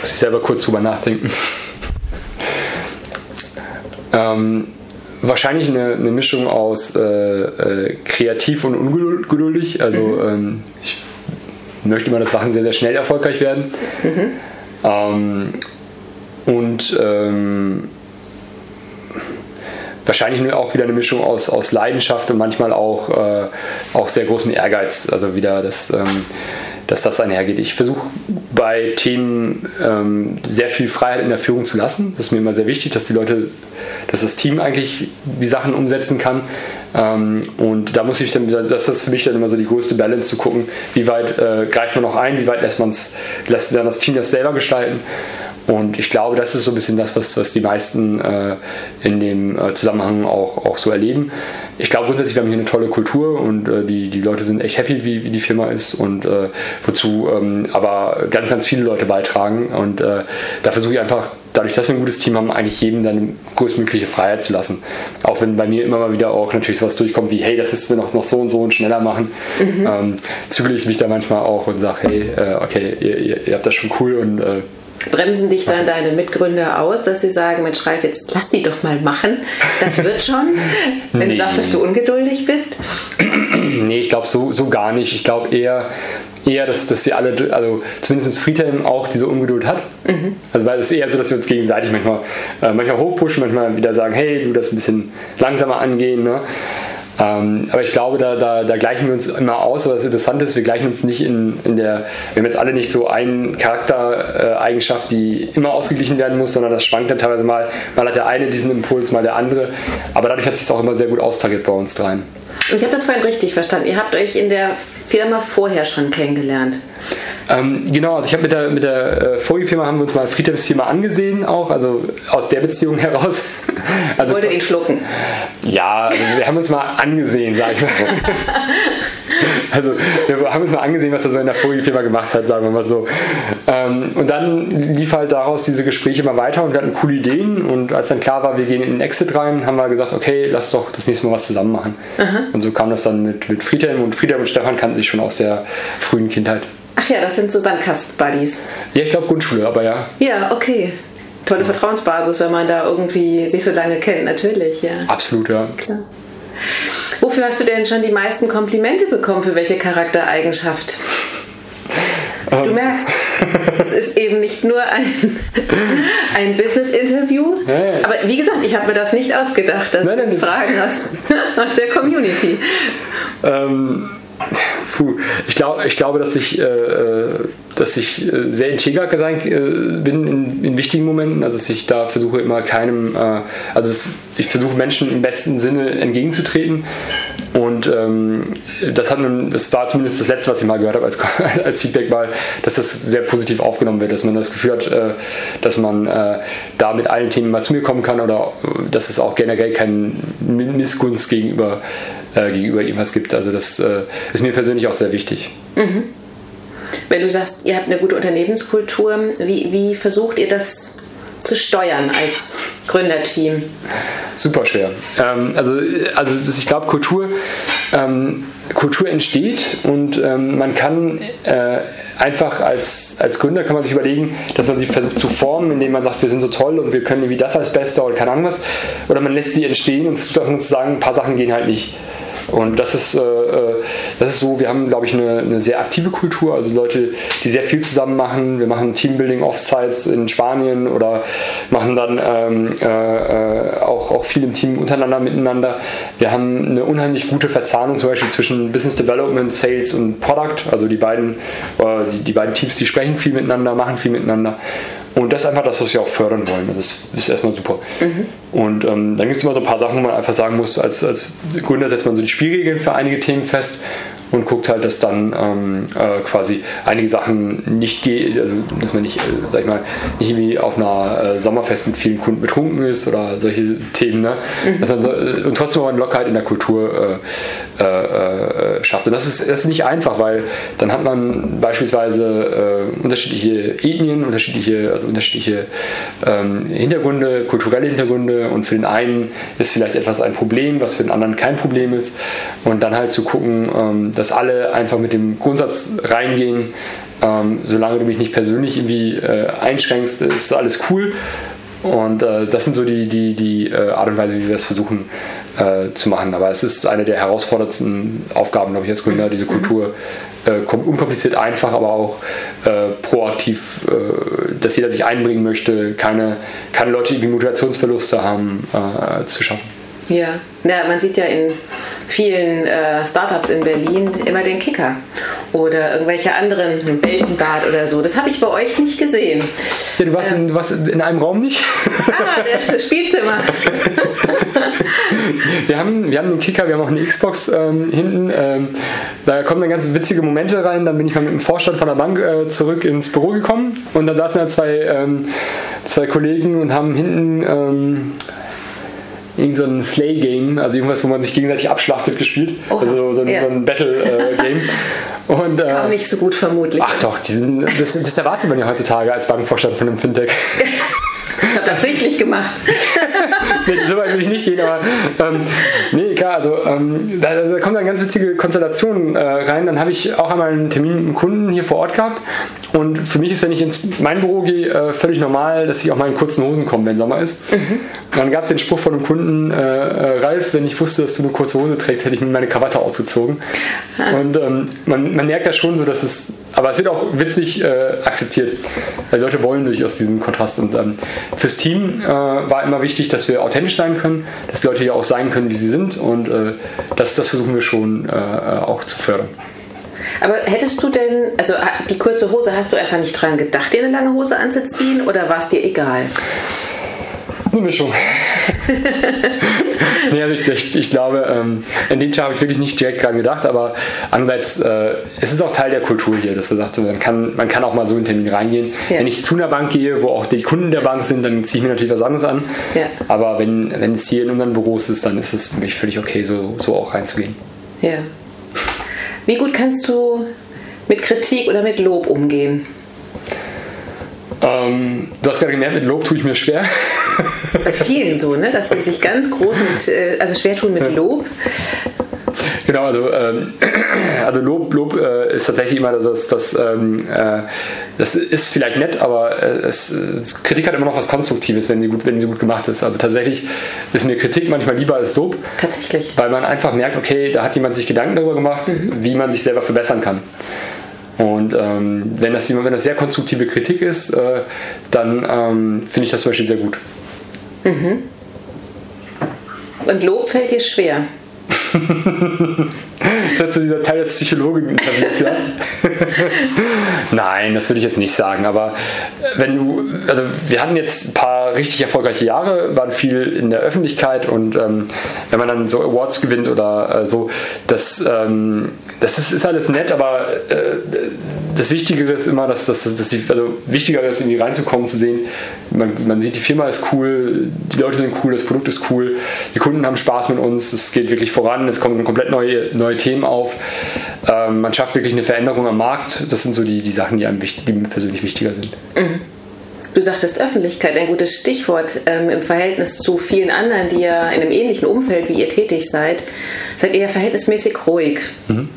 Muss ich selber kurz drüber nachdenken. ähm, wahrscheinlich eine, eine, Mischung aus äh, äh, kreativ und ungeduldig. Also mhm. ähm, ich möchte immer, dass Sachen sehr, sehr schnell erfolgreich werden. Mhm. Ähm, und ähm, wahrscheinlich auch wieder eine Mischung aus, aus Leidenschaft und manchmal auch, äh, auch sehr großem Ehrgeiz. Also wieder das ähm, dass das einhergeht. Ich versuche bei Themen ähm, sehr viel Freiheit in der Führung zu lassen. Das ist mir immer sehr wichtig, dass die Leute, dass das Team eigentlich die Sachen umsetzen kann. Ähm, und da muss ich dann, das ist für mich dann immer so die größte Balance zu gucken, wie weit äh, greift man noch ein, wie weit lässt man es, lässt dann das Team das selber gestalten. Und ich glaube, das ist so ein bisschen das, was, was die meisten äh, in dem äh, Zusammenhang auch, auch so erleben. Ich glaube grundsätzlich, wir haben hier eine tolle Kultur und äh, die, die Leute sind echt happy, wie, wie die Firma ist und äh, wozu ähm, aber ganz, ganz viele Leute beitragen. Und äh, da versuche ich einfach, dadurch, dass wir ein gutes Team haben, eigentlich jedem dann größtmögliche Freiheit zu lassen. Auch wenn bei mir immer mal wieder auch natürlich sowas durchkommt wie, hey, das müssten wir noch, noch so und so und schneller machen, mhm. ähm, zügel ich mich da manchmal auch und sage, hey, äh, okay, ihr, ihr, ihr, habt das schon cool und Bremsen dich dann deine Mitgründer aus, dass sie sagen, Mensch, Ralf, jetzt lass die doch mal machen. Das wird schon. Wenn nee. du sagst, dass du ungeduldig bist. nee, ich glaube so, so gar nicht. Ich glaube eher, eher, dass, dass wir alle, also zumindest Friedhelm auch diese Ungeduld hat. Mhm. Also weil es ist eher so, dass wir uns gegenseitig manchmal, äh, manchmal hochpushen, manchmal wieder sagen, hey, du das ein bisschen langsamer angehen. Ne? Ähm, aber ich glaube, da, da, da, gleichen wir uns immer aus. Was interessant ist, wir gleichen uns nicht in, in der, wir haben jetzt alle nicht so eine Charaktereigenschaft, die immer ausgeglichen werden muss, sondern das schwankt dann teilweise mal. Mal hat der eine diesen Impuls, mal der andere. Aber dadurch hat es sich auch immer sehr gut austariert bei uns dreien. Ich habe das vorhin richtig verstanden. Ihr habt euch in der Firma vorher schon kennengelernt. Ähm, genau, also ich habe mit der, mit der äh, Folgefirma haben wir uns mal Friedhelms Firma angesehen auch, also aus der Beziehung heraus. Also, Wollte ihn schlucken. Ja, also wir haben uns mal angesehen, sag ich mal. also wir haben uns mal angesehen, was er so in der Folgefirma gemacht hat, sagen wir mal so. Ähm, und dann lief halt daraus diese Gespräche mal weiter und wir hatten coole Ideen und als dann klar war, wir gehen in den Exit rein, haben wir gesagt, okay, lass doch das nächste Mal was zusammen machen. Aha. Und so kam das dann mit, mit Friedhelm und Friedhelm und Stefan kannten sich schon aus der frühen Kindheit. Ach ja, das sind so Sandkasten-Buddies. Ja, ich glaube Grundschule, aber ja. Ja, okay. Tolle ja. Vertrauensbasis, wenn man da irgendwie sich so lange kennt, natürlich, ja. Absolut, ja. Klar. Wofür hast du denn schon die meisten Komplimente bekommen? Für welche Charaktereigenschaft? Du ähm. merkst, es ist eben nicht nur ein, ein Business-Interview. Ja, ja. Aber wie gesagt, ich habe mir das nicht ausgedacht. Das nein, nein, sind Fragen aus, aus der Community. Ähm, Puh, ich, glaub, ich glaube, dass ich, äh, äh dass ich äh, sehr integer sein, äh, bin in, in, wichtigen Momenten. Also dass ich da versuche immer keinem, äh, also es, ich versuche Menschen im besten Sinne entgegenzutreten. Und ähm, das, hat das war zumindest das Letzte, was ich mal gehört habe als, als Feedback mal, dass das sehr positiv aufgenommen wird, dass man das Gefühl hat, äh, dass man da mit allen Themen mal zu mir kommen kann oder dass es auch generell keinen Missgunst gegenüber äh, gegenüber ihm was gibt. Also das äh, ist mir persönlich auch sehr wichtig. Mhm. Wenn du sagst, ihr habt eine gute Unternehmenskultur, wie, wie versucht ihr das zu steuern als Gründerteam? Super schwer. Ähm, also, also das, ich glaube, Kultur, ähm, Kultur entsteht und ähm, man kann äh, einfach als, als Gründer kann man sich überlegen, dass man sie versucht zu formen, indem man sagt, wir sind so toll und wir können irgendwie das als Bester oder keine Ahnung was. Oder man lässt sie entstehen und versucht einfach zu sagen, ein paar Sachen gehen halt nicht. Und das ist, äh, äh, das ist so, wir haben, glaube ich, eine, eine, sehr aktive Kultur, also Leute, die sehr viel zusammen machen. Wir machen Teambuilding-Offsites in Spanien oder machen dann ähm, äh, äh, auch, auch viel im Team untereinander, miteinander. Wir haben eine unheimlich gute Verzahnung zum Beispiel zwischen Business Development, Sales und Product. Also die beiden, äh, die, die beiden Teams, die sprechen viel miteinander, machen viel miteinander. Und das ist einfach das, was wir auch fördern wollen. Das ist erstmal super. Mhm. Und ähm, dann gibt es immer so ein paar Sachen, wo man einfach sagen muss, als, als Gründer setzt man so die Spielregeln für einige Themen fest und guckt halt, dass dann ähm, äh, quasi einige Sachen nicht geht, also dass man nicht, äh, sag ich mal, nicht irgendwie auf einer äh, Sommerfest mit vielen Kunden betrunken ist oder solche Themen, ne? Mhm. So, äh, und trotzdem eine Lockerheit in der Kultur äh, äh, schafft. Und das ist, das ist nicht einfach, weil dann hat man beispielsweise unterschiedliche Ethnien, unterschiedliche, also unterschiedliche ähm, Hintergründe, kulturelle Hintergründe und für den einen ist vielleicht etwas ein Problem, was für den anderen kein Problem ist. Und dann halt zu gucken, ähm, dass alle einfach mit dem Grundsatz reingehen, ähm, solange du mich nicht persönlich irgendwie äh, einschränkst, ist alles cool. Und äh, das sind so die, die, die äh, Art und Weise, wie wir es versuchen äh, zu machen. Aber es ist eine der herausforderndsten Aufgaben, glaube ich, als Gründer, diese Kultur äh, unkompliziert einfach, aber auch äh, proaktiv, dass jeder sich einbringen möchte, keine, keine Leute, die Motivationsverluste haben, zu schaffen. Ja. ja, man sieht ja in vielen äh, Startups in Berlin immer den Kicker oder irgendwelche anderen, Weltenbad oder so. Das habe ich bei euch nicht gesehen. Ja, du warst, ähm, in, warst in einem Raum nicht? Ah, das Spielzimmer. wir, haben, wir haben den Kicker, wir haben auch eine Xbox ähm, hinten. Ähm, da kommen dann ganz witzige Momente rein. Dann bin ich mal mit dem Vorstand von der Bank äh, zurück ins Büro gekommen und dann saßen da zwei, ähm, zwei Kollegen und haben hinten ähm, irgend so ein Slay-Game, also irgendwas, wo man sich gegenseitig abschlachtet, gespielt. Oh, also so ein, ja. so ein Battle-Game. Äh, Und, das kam äh, nicht so gut vermutlich. Ach doch, sind, das, das, erwartet man ja heutzutage als Bankvorstand von einem Fintech. Ich habe absichtlich gemacht. nee, so weit will ich nicht gehen, aber ähm, nee, klar, also ähm, da, da kommt dann ganz witzige Konstellationen äh, rein. Dann habe ich auch einmal einen Termin mit einem Kunden hier vor Ort gehabt und für mich ist, wenn ich ins mein Büro gehe, äh, völlig normal, dass ich auch mal in kurzen Hosen komme, wenn Sommer ist. Mhm. Dann gab es den Spruch von einem Kunden, äh, äh, Ralf, wenn ich wusste, dass du eine kurze Hose trägst, hätte ich mir meine Krawatte ausgezogen. Ah. Und ähm, man, man merkt ja schon so, dass es, aber es wird auch witzig äh, akzeptiert, weil Leute wollen durchaus diesen Kontrast. Und ähm, fürs Team äh, war immer wichtig, dass wir authentisch sein können, dass die Leute ja auch sein können, wie sie sind. Und äh, das, das versuchen wir schon auch zu fördern. Aber hättest du denn, also die kurze Hose, hast du einfach nicht dran gedacht, dir eine lange Hose anzuziehen oder war es dir egal? Eine Mischung. nee, also ich, ich, ich glaube, ähm, in dem Fall habe ich wirklich nicht direkt dran gedacht, aber andererseits, äh, es ist auch Teil der Kultur hier, dass du sagst, man kann, man kann auch mal so in Termin reingehen. Ja. Wenn ich zu einer Bank gehe, wo auch die Kunden der Bank sind, dann ziehe ich mir natürlich was anderes an. Ja. Aber wenn, wenn es hier in unseren Büros ist, dann ist es für mich völlig okay, so, so auch reinzugehen. Ja. Wie gut kannst du mit Kritik oder mit Lob umgehen? Ähm, du hast gerade gemerkt, mit Lob tue ich mir schwer. Das ist bei vielen so, ne? dass sie sich ganz groß mit, äh, also schwer tun mit Lob. Genau, also, ähm, also Lob, Lob äh, ist tatsächlich immer das, das, ähm, äh, das ist vielleicht nett, aber äh, es, Kritik hat immer noch was Konstruktives, wenn sie, gut, wenn sie gut gemacht ist. Also tatsächlich ist mir Kritik manchmal lieber als Lob. Tatsächlich. Weil man einfach merkt, okay, da hat jemand sich Gedanken darüber gemacht, mhm. wie man sich selber verbessern kann. Und ähm, wenn, das, wenn das sehr konstruktive Kritik ist, äh, dann ähm, finde ich das zum Beispiel sehr gut. Mhm. Und Lob fällt dir schwer? Das ist so dieser Teil des Psychologen-Interviews, ja? Nein, das würde ich jetzt nicht sagen, aber wenn du, also wir hatten jetzt ein paar richtig erfolgreiche Jahre, waren viel in der Öffentlichkeit und ähm, wenn man dann so Awards gewinnt oder äh, so, das, ähm, das ist, ist, alles nett, aber äh, das Wichtigere ist immer, dass, dass, dass die, also wichtiger ist, irgendwie reinzukommen, zu sehen, man, man sieht, die Firma ist cool, die Leute sind cool, das Produkt ist cool, die Kunden haben Spaß mit uns, es geht wirklich voran, es kommen komplett neue, neue Themen auf, ähm, man schafft wirklich eine Veränderung am Markt. Das sind so die, die Sachen, die, einem, die mir persönlich wichtiger sind. Mhm. Du sagtest Öffentlichkeit, ein gutes Stichwort ähm, im Verhältnis zu vielen anderen, die ja in einem ähnlichen Umfeld wie ihr tätig seid, seid ihr ja verhältnismäßig ruhig. Mhm.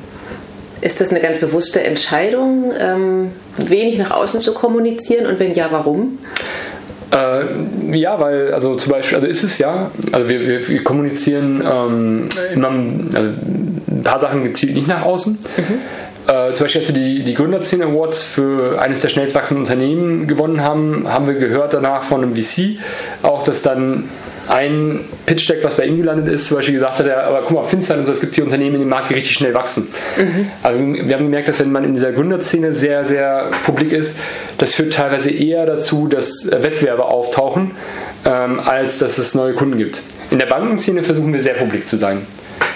Ist das eine ganz bewusste Entscheidung, ähm, wenig nach außen zu kommunizieren und wenn ja, warum? Äh, ja, weil, also zum Beispiel, also ist es ja, also wir, wir, wir kommunizieren ähm, immer also ein paar Sachen gezielt nicht nach außen. Mhm. Äh, zum Beispiel, als wir die, die Gründerszene Awards für eines der schnellst wachsenden Unternehmen gewonnen haben, haben wir gehört danach von einem VC auch, dass dann ein Pitch-Deck, was bei ihm gelandet ist, zum Beispiel gesagt hat, er, aber guck mal, Finster und so, es gibt hier Unternehmen in dem Markt, die richtig schnell wachsen. Mhm. Also wir haben gemerkt, dass wenn man in dieser Gründerszene sehr, sehr publik ist, das führt teilweise eher dazu, dass Wettbewerbe auftauchen, ähm, als dass es neue Kunden gibt. In der Bankenszene versuchen wir sehr publik zu sein.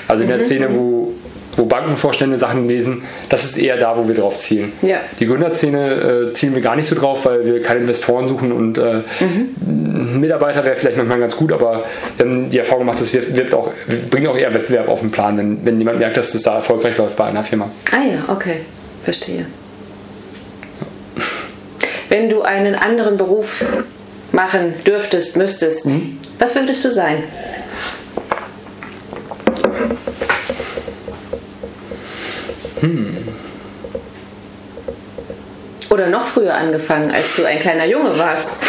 Also in der mhm. Szene, wo wo Bankenvorstände Sachen lesen, das ist eher da, wo wir drauf zielen. Ja. Die Gründerszene äh, zielen wir gar nicht so drauf, weil wir keine Investoren suchen und äh, mhm. Mitarbeiter wäre vielleicht manchmal ganz gut, aber wir haben die Erfahrung gemacht, das wirkt, wirkt auch, bringt auch eher Wettbewerb auf den Plan, wenn, wenn jemand merkt, dass es da erfolgreich läuft bei einer Firma. Ah ja, okay, verstehe. Wenn du einen anderen Beruf machen dürftest, müsstest, mhm. was würdest du sein? Hm. Oder noch früher angefangen, als du ein kleiner Junge warst.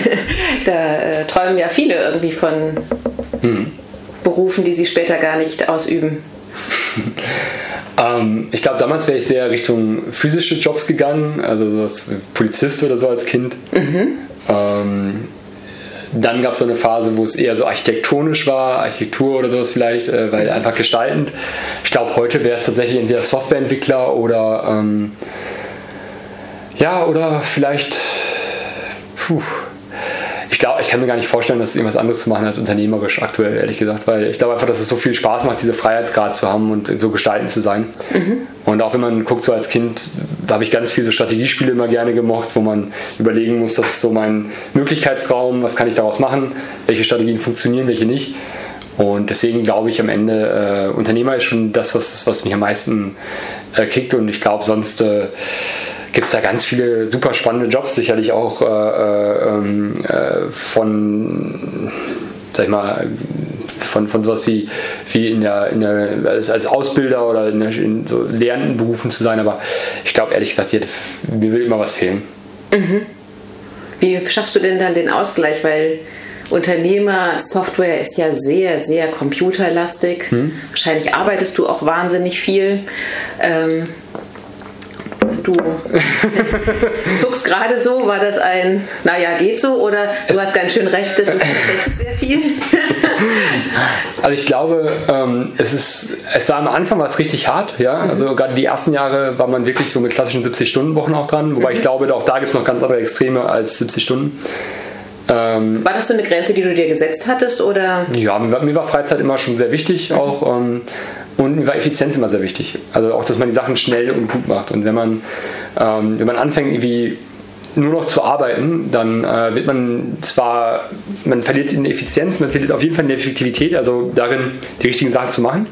da äh, träumen ja viele irgendwie von hm. Berufen, die sie später gar nicht ausüben. ähm, ich glaube, damals wäre ich sehr Richtung physische Jobs gegangen, also so als Polizist oder so als Kind. Mhm. Ähm, dann gab es so eine Phase, wo es eher so architektonisch war, Architektur oder sowas vielleicht, äh, weil einfach gestaltend. Ich glaube, heute wäre es tatsächlich entweder Softwareentwickler oder ähm, ja, oder vielleicht puh, ich glaube, ich kann mir gar nicht vorstellen, dass irgendwas anderes zu machen als unternehmerisch aktuell, ehrlich gesagt, weil ich glaube einfach, dass es so viel Spaß macht, diese Freiheitsgrad zu haben und so gestalten zu sein. Mhm. Und auch wenn man guckt, so als Kind, da habe ich ganz viele so Strategiespiele immer gerne gemocht, wo man überlegen muss, das ist so mein Möglichkeitsraum, was kann ich daraus machen, welche Strategien funktionieren, welche nicht. Und deswegen glaube ich am Ende, äh, Unternehmer ist schon das, was, was mich am meisten äh, kickt und ich glaube sonst äh, gibt es da ganz viele super spannende Jobs, sicherlich auch äh, äh, ähm, äh, von, sag ich mal, von, von sowas wie, wie in der, in der, als, als Ausbilder oder in, der, in so lehrenden Berufen zu sein, aber ich glaube ehrlich gesagt, hier, mir will immer was fehlen. Mhm. Wie schaffst du denn dann den Ausgleich? Weil Unternehmer, Software ist ja sehr, sehr computerlastig. Hm. Wahrscheinlich arbeitest du auch wahnsinnig viel. Ähm, Du zuckst gerade so, war das ein, naja, geht so oder du hast ganz schön recht, das ist tatsächlich sehr viel? also ich glaube, ähm, es, ist, es war am Anfang was richtig hart, ja. Mhm. Also gerade die ersten Jahre war man wirklich so mit klassischen 70-Stunden-Wochen auch dran, wobei mhm. ich glaube, auch da gibt es noch ganz andere Extreme als 70 Stunden. Ähm, war das so eine Grenze, die du dir gesetzt hattest? Oder? Ja, mir war Freizeit immer schon sehr wichtig. Mhm. Auch, ähm, und mir war Effizienz immer sehr wichtig. Also auch, dass man die Sachen schnell und gut macht. Und wenn man, ähm, wenn man anfängt, irgendwie nur noch zu arbeiten, dann äh, wird man zwar, man verliert in Effizienz, man verliert auf jeden Fall in Effektivität, also darin, die richtigen Sachen zu machen.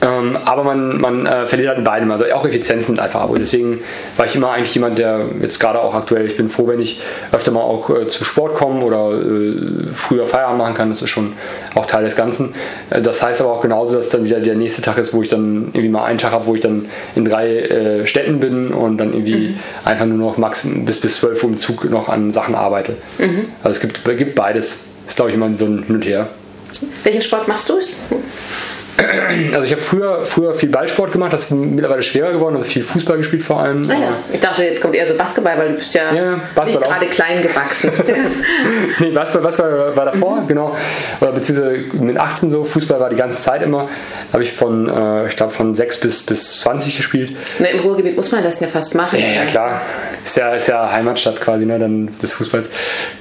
Ähm, aber man, man äh, verliert halt in beidem, also auch Effizienz nimmt einfach ab. Und deswegen war ich immer eigentlich jemand, der jetzt gerade auch aktuell, ich bin froh, wenn ich öfter mal auch äh, zum Sport komme oder äh, früher Feierabend machen kann, das ist schon auch Teil des Ganzen. Äh, das heißt aber auch genauso, dass dann wieder der nächste Tag ist, wo ich dann irgendwie mal einen Tag habe, wo ich dann in drei äh, Städten bin und dann irgendwie mhm. einfach nur noch max bis bis 12 Uhr im Zug noch an Sachen arbeite. Mhm. Also es gibt, gibt beides. Das ist glaube ich immer so ein Hin und Her. Welchen Sport machst du? Also ich habe früher, früher viel Ballsport gemacht, das ist mittlerweile schwerer geworden, also viel Fußball gespielt vor allem. Ah ja, ich dachte, jetzt kommt eher so Basketball, weil du bist ja, ja nicht gerade klein gewachsen. nee, Basketball, Basketball war davor, mhm. genau. Oder beziehungsweise mit 18 so, Fußball war die ganze Zeit immer. Habe ich von, äh, ich glaube, von 6 bis, bis 20 gespielt. Na, Im Ruhrgebiet muss man das ja fast machen. Ja, ja klar. Ist ja, ist ja Heimatstadt quasi, ne, dann des Fußballs.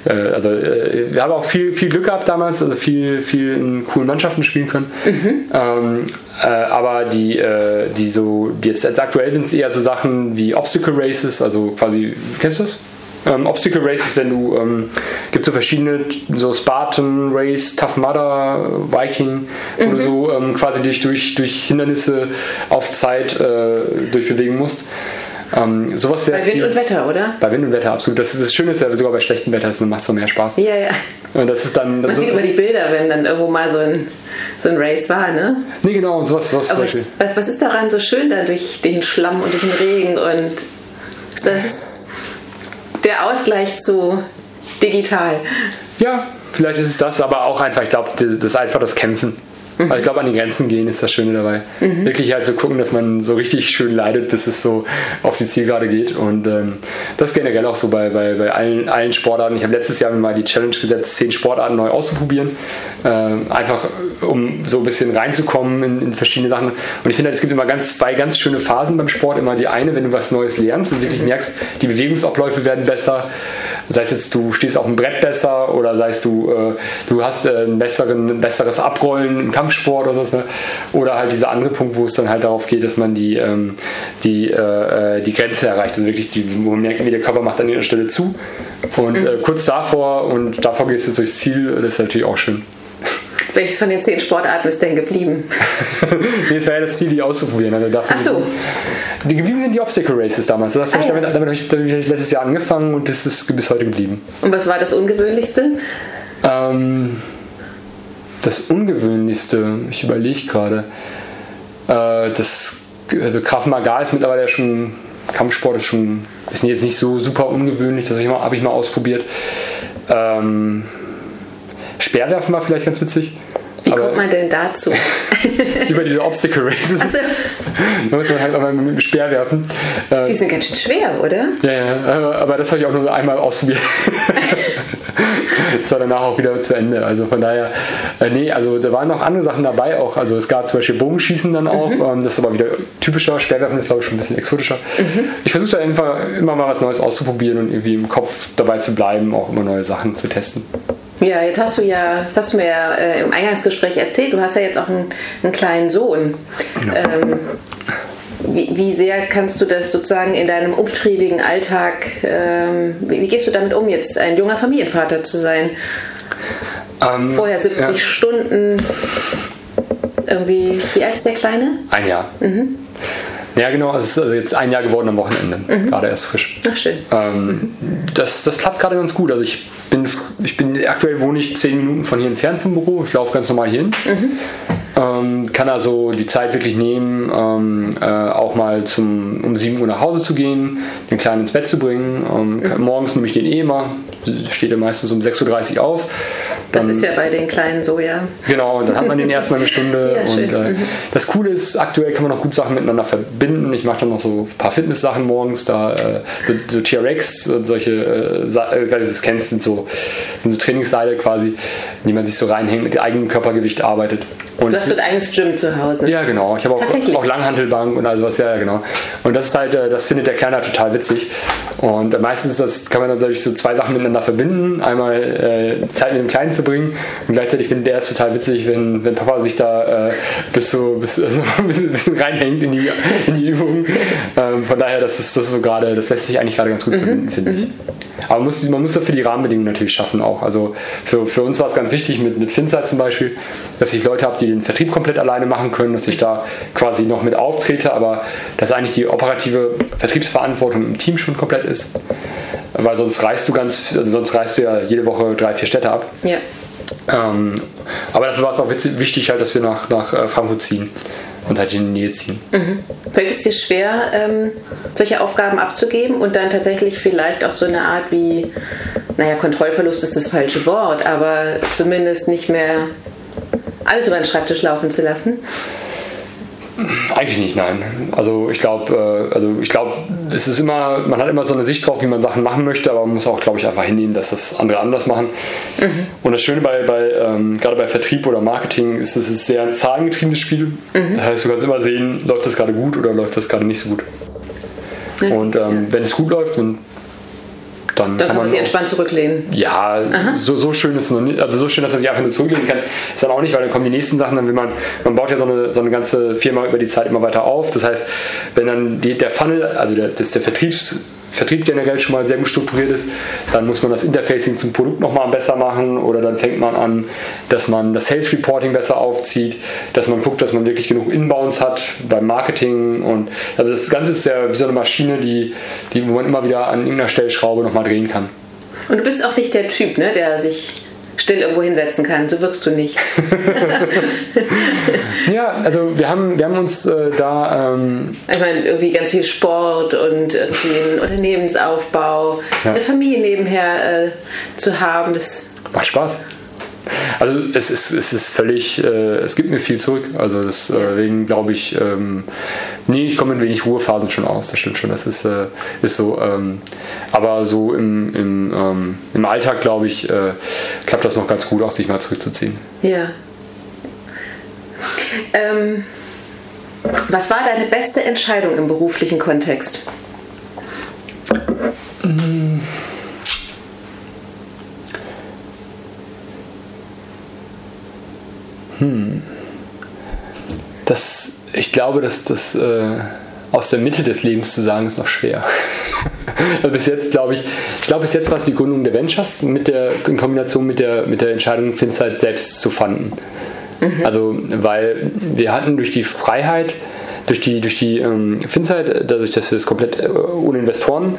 Äh, also äh, wir haben auch viel, viel Glück gehabt damals, also viel, viel in coolen Mannschaften spielen können. Mhm. Ähm, äh, aber die, äh, die so, die jetzt, jetzt aktuell sind es eher so Sachen wie Obstacle Races, also quasi, kennst du das? Ähm, Obstacle Races, wenn du, ähm, gibt so verschiedene, so Spartan Race, Tough Mudder, Viking, mhm. wo du so ähm, quasi dich durch, durch Hindernisse auf Zeit äh, durchbewegen musst. Ähm, sowas sehr Bei Wind viel, und Wetter, oder? Bei Wind und Wetter, absolut. Das, ist, das Schöne ist ja sogar bei schlechtem Wetter, es macht so mehr Spaß. Ja, ja. Und das ist dann. dann Man sieht immer die Bilder, wenn dann irgendwo mal so ein, so ein Race war, ne? nee, genau, und sowas, sowas was, Beispiel. was, was ist daran so schön dann durch den Schlamm und durch den Regen und ist das der Ausgleich zu digital? Ja, vielleicht ist es das, aber auch einfach, ich glaube, das ist einfach das Kämpfen. Also ich glaube, an die Grenzen gehen ist das Schöne dabei. Wirklich halt so gucken, dass man so richtig schön leidet, bis es so auf die Zielgerade geht. Und ähm, das generell auch so bei, bei, bei allen, allen Sportarten. Ich habe letztes Jahr mal die Challenge gesetzt, zehn Sportarten neu auszuprobieren. Ähm, einfach um so ein bisschen reinzukommen in, in verschiedene Sachen. Und ich finde, halt, es gibt immer ganz, zwei ganz schöne Phasen beim Sport. Immer die eine, wenn du was Neues lernst und wirklich merkst, die Bewegungsabläufe werden besser. Sei es jetzt, du stehst auf dem Brett besser oder sei es, du, äh, du hast äh, ein, besseren, ein besseres Abrollen im Kampfsport oder so. Ne? Oder halt dieser andere Punkt, wo es dann halt darauf geht, dass man die, ähm, die, äh, die Grenze erreicht. Also wirklich, die, wo man merkt, wie der Körper macht an der Stelle zu. Und äh, kurz davor und davor gehst du durchs Ziel, das ist natürlich auch schön. Welches von den zehn Sportarten ist denn geblieben? nee, es war ja das Ziel, die auszuprobieren. Also dafür Ach so. Die geblieben sind die Obstacle Races damals. Das Ah, hab ich ja. damit, damit habe ich, damit hab ich letztes Jahr angefangen und das ist bis heute geblieben. Und was war das Ungewöhnlichste? Ähm, das Ungewöhnlichste, ich überlege gerade, äh, das also Krav Maga ist mittlerweile ja schon, Kampfsport ist schon, ist jetzt nicht so super ungewöhnlich, das habe ich, mal- habe ich mal ausprobiert. Ähm, Speerwerfen war vielleicht ganz witzig. Wie aber kommt man denn dazu? über diese Obstacle Races, Also, da muss man halt auch mal mit dem Speer werfen. Äh, die sind ganz schön schwer, oder? Ja, ja, aber, das habe ich auch nur einmal ausprobiert. das war danach auch wieder zu Ende. Also von daher, äh, nee, also da waren noch andere Sachen dabei auch. Also es gab zum Beispiel Bogenschießen dann auch. Ähm, das ist aber wieder typischer. Speerwerfen ist glaube ich schon ein bisschen exotischer. Ich versuche da einfach immer mal was Neues auszuprobieren und irgendwie im Kopf dabei zu bleiben, auch immer neue Sachen zu testen. Ja, jetzt hast du ja, das hast du mir ja äh, im Eingangsgespräch erzählt, du hast ja jetzt auch einen, einen kleinen Sohn. Ähm, wie, wie sehr kannst du das sozusagen in deinem umtriebigen Alltag, ähm, wie, wie gehst du damit um, jetzt ein junger Familienvater zu sein? Ähm, Vorher 70 ja. Stunden, irgendwie, wie alt ist der Kleine? Ein Jahr. Mhm. Ja, genau. Es ist also jetzt ein Jahr geworden am Wochenende. Mhm. Gerade erst frisch. Ach schön. Ähm, das, das klappt gerade ganz gut. Also ich bin, ich bin aktuell wohne ich zehn Minuten von hier entfernt vom Büro. Ich laufe ganz normal hier hin. Ähm, kann also die Zeit wirklich nehmen, ähm, äh, auch mal zum, um 7 Uhr nach Hause zu gehen, den Kleinen ins Bett zu bringen. Ähm, kann, morgens nehme ich den eh immer, steht er meistens um 6.30 Uhr auf. Das Dann- ist ja bei den Kleinen so, ja. Genau, und dann hat man den erstmal eine Stunde. Ja, und äh, das Coole ist, aktuell kann man noch gut Sachen miteinander verbinden. Ich mache dann noch so ein paar Fitness-Sachen morgens, da äh, so, so TRX und solche, äh, Sa- äh, du das kennst, sind so, sind so Trainingsseile quasi, die man sich so reinhängt, mit eigenem Körpergewicht arbeitet. Und Du hast ein eigenes Gym zu Hause. ja, genau. Ich habe auch, auch Langhantelbank und all sowas. Ja, ja, genau. Und das ist halt, äh, das findet der Kleine halt total witzig. Und meistens ist das, kann man dann natürlich so zwei Sachen miteinander verbinden. Einmal äh, Zeit mit dem Kleinen verbringen und gleichzeitig findet der es total witzig, wenn, wenn Papa sich da äh, bis so bis, also ein bisschen, bisschen reinhängt in die, in die Übung. Ähm, von daher, das ist, das ist so gerade, das lässt sich eigentlich gerade ganz gut Mhm, verbinden, finde ich. Aber man muss, man muss dafür die Rahmenbedingungen natürlich schaffen auch. Also für, für uns war es ganz wichtig mit, mit Finzeit zum Beispiel, dass ich Leute habe, die den Vertrieb komplett alleine machen können, dass ich da quasi noch mit auftrete, aber dass eigentlich die operative Vertriebsverantwortung im Team schon komplett ist. Weil sonst reist du ganz, also sonst reist du ja jede Woche drei, vier Städte ab. Ja. Ähm, aber dafür war es auch wichtig, halt, dass wir nach, nach äh, Frankfurt ziehen und halt in die Nähe ziehen. Fällt es dir schwer, ähm, solche Aufgaben abzugeben und dann tatsächlich vielleicht auch so eine Art wie, naja, Kontrollverlust ist das falsche Wort, aber zumindest nicht mehr alles über den Schreibtisch laufen zu lassen? Eigentlich nicht, nein. Also ich glaube, äh, also ich glaube, es ist immer, man hat immer so eine Sicht drauf, wie man Sachen machen möchte, aber man muss auch, glaube ich, einfach hinnehmen, dass das andere anders machen. Und das Schöne bei, bei ähm, gerade bei Vertrieb oder Marketing ist, es ist sehr ein zahlengetriebenes Spiel. Das heißt, du kannst immer sehen, läuft das gerade gut oder läuft das gerade nicht so gut. Und ähm, wenn es gut läuft, dann, dann, Dann kann man sich entspannt zurücklehnen. ja, so, so schön ist es noch nicht. Also so schön, dass man sich einfach nur zurücklegen kann, ist dann auch nicht, weil dann kommen die nächsten Sachen, dann will man, man baut ja so eine, so eine ganze Firma über die Zeit immer weiter auf. Das heißt, wenn dann die, der Funnel, also der, das, der Vertriebs Vertrieb generell schon mal sehr gut strukturiert ist, dann muss man das Interfacing zum Produkt nochmal besser machen oder dann fängt man an, dass man das Sales Reporting besser aufzieht, dass man guckt, dass man wirklich genug Inbounds hat beim Marketing und also das Ganze ist ja wie so eine Maschine, die, die wo man immer wieder an irgendeiner Stellschraube nochmal drehen kann. Und du bist auch nicht der Typ, ne, der sich still irgendwo hinsetzen kann. So wirkst du nicht. ja, also wir haben, wir haben uns äh, da. Ähm ich meine, irgendwie ganz viel Sport und irgendwie einen Unternehmensaufbau, ja. eine Familie nebenher äh, zu haben. Das macht Spaß. Also es ist, es ist völlig, äh, es gibt mir viel zurück. Also deswegen glaube ich, ähm, nee, ich komme in wenig Ruhephasen schon aus, das stimmt schon. Das ist, äh, ist so. Ähm, aber so im, im, ähm, im Alltag, glaube ich, äh, klappt das noch ganz gut, auch sich mal zurückzuziehen. Ja. Ähm, was war deine beste Entscheidung im beruflichen Kontext? Hm. Das, ich glaube, dass das äh, aus der Mitte des Lebens zu sagen, ist noch schwer. also bis jetzt glaube ich, ich glaube bis jetzt war es die Gründung der Ventures mit der, in Kombination mit der, mit der Entscheidung, Finzeit selbst zu fanden. Mhm. Also, weil wir hatten durch die Freiheit, durch die, durch die ähm, Finzeit, dadurch, dass wir es komplett äh, ohne Investoren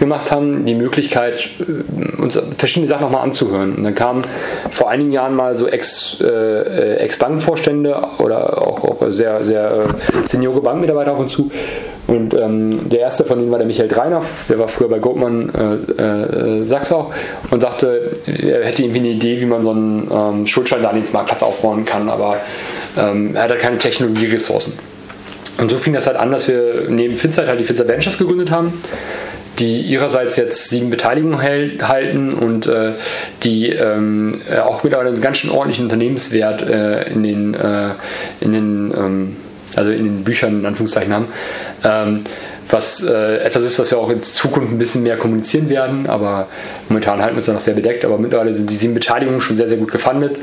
gemacht haben, die Möglichkeit, äh, uns verschiedene Sachen nochmal anzuhören. Und dann kamen vor einigen Jahren mal so Ex, äh, Ex-Bankenvorstände oder auch, auch sehr, sehr äh, seniore Bankmitarbeiter auf uns zu. Und ähm, der erste von denen war der Michael Dreinhoff, der war früher bei Goldman äh, äh, Sachs auch und sagte, er hätte irgendwie eine Idee, wie man so einen ähm, Schuldscheindarlehensmarktplatz aufbauen kann, aber ähm, er hat halt keine Technologieressourcen. Und so fing das halt an, dass wir neben Finzeit halt die Finzeit Ventures gegründet haben die ihrerseits jetzt sieben Beteiligungen halten und äh, die ähm, äh, auch mittlerweile einen ganz schön ordentlichen Unternehmenswert äh, in den, äh, in den ähm, also in den Büchern in Anführungszeichen haben. Ähm, was äh, etwas ist, was wir auch in Zukunft ein bisschen mehr kommunizieren werden, aber momentan halten wir da noch sehr bedeckt, aber mittlerweile sind die sieben Beteiligungen schon sehr, sehr gut gefundet.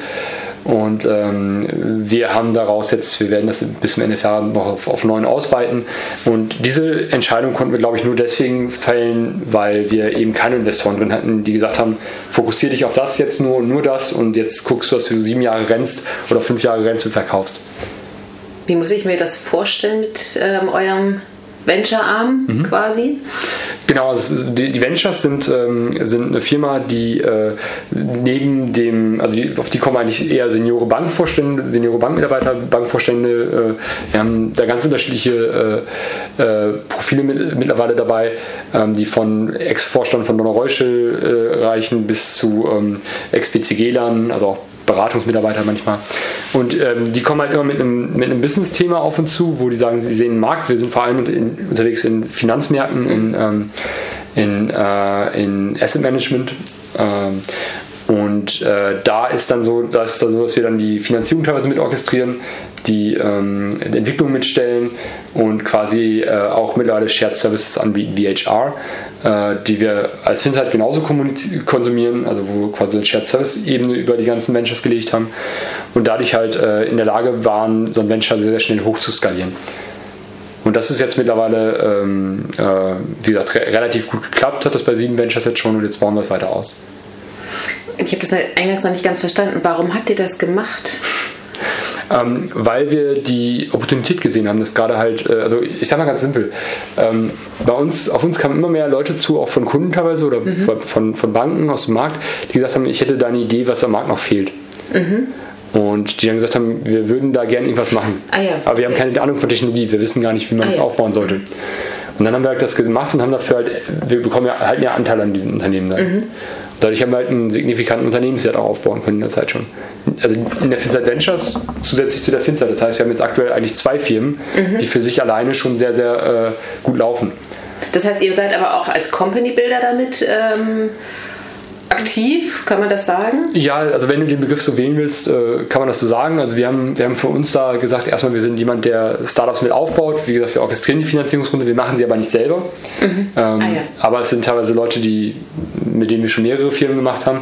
Und ähm, wir haben daraus jetzt, wir werden das bis zum Ende des Jahres noch auf, auf neun ausweiten. Und diese Entscheidung konnten wir, glaube ich, nur deswegen fällen, weil wir eben keine Investoren drin hatten, die gesagt haben, fokussiere dich auf das jetzt nur und nur das und jetzt guckst du, dass du sieben Jahre rennst oder fünf Jahre rennst und verkaufst. Wie muss ich mir das vorstellen mit ähm, eurem Venture-Arm mhm. quasi? Genau, also die, die, Ventures sind, ähm, sind eine Firma, die äh, neben dem, also die, auf die kommen eigentlich eher Seniore Bankvorstände, Seniore Bankmitarbeiter, Bankvorstände. Äh, wir haben da ganz unterschiedliche äh, äh Profile mit, mittlerweile dabei, ähm, die von Ex-Vorstand von Donner Reuschel äh, reichen bis zu ähm, Ex-PCG-Lern, also auch Beratungsmitarbeiter manchmal. Und ähm, die kommen halt immer mit einem, mit einem Business-Thema auf uns zu, wo die sagen, sie sehen einen Markt. Wir sind vor allem in, unterwegs in Finanzmärkten, in, ähm, in, äh, in Asset Management. Ähm, und äh, da ist dann so, da ist dann so, dass wir dann die Finanzierung teilweise mit orchestrieren, die, ähm, Entwicklung mitstellen und quasi äh, auch mittlerweile Shared Services anbieten wie HR, äh, die wir als Finsight genauso konsumieren, also wo wir quasi eine Shared Service Ebene über die ganzen Ventures gelegt haben und dadurch halt äh, in der Lage waren, so ein Venture sehr, sehr schnell hoch zu skalieren. Und das ist jetzt mittlerweile, ähm, äh, wie gesagt, re relativ gut geklappt, hat das bei sieben Ventures jetzt schon und jetzt bauen wir es weiter aus. Ich habe das eingangs noch nicht ganz verstanden. Warum habt ihr das gemacht? Ähm, weil wir die Opportunität gesehen haben, dass gerade halt, äh, also ich sag mal ganz simpel, ähm, bei uns, auf uns kamen immer mehr Leute zu, auch von Kunden teilweise oder mhm. von, von Banken aus dem Markt, die gesagt haben, ich hätte da eine Idee, was am Markt noch fehlt. Mhm. Und die dann gesagt haben, wir würden da gerne irgendwas machen. Ah, ja. Aber wir haben keine Ahnung von Technologie, wir wissen gar nicht, wie man ah, das ja. aufbauen sollte. Und dann haben wir halt das gemacht und haben dafür halt, wir bekommen ja halt ja Anteil an diesen Unternehmen dann. Mhm. Dadurch haben wir halt einen signifikanten Unternehmenswert auch aufbauen können in der Zeit schon. Also in der Finzeit Ventures zusätzlich zu der Finzeit. Das heißt, wir haben jetzt aktuell eigentlich zwei Firmen, mhm. die für sich alleine schon sehr, sehr äh, gut laufen. Das heißt, ihr seid aber auch als Company Builder damit ähm, aktiv, kann man das sagen? Ja, also wenn du den Begriff so wählen willst, äh, kann man das so sagen. Also wir haben, wir haben für uns da gesagt, erstmal, wir sind jemand, der Startups mit aufbaut. Wie gesagt, wir orchestrieren die Finanzierungsrunde, wir machen sie aber nicht selber. Mhm. Ähm, ah, ja. Aber es sind teilweise Leute, die, mit denen wir schon mehrere Firmen gemacht haben.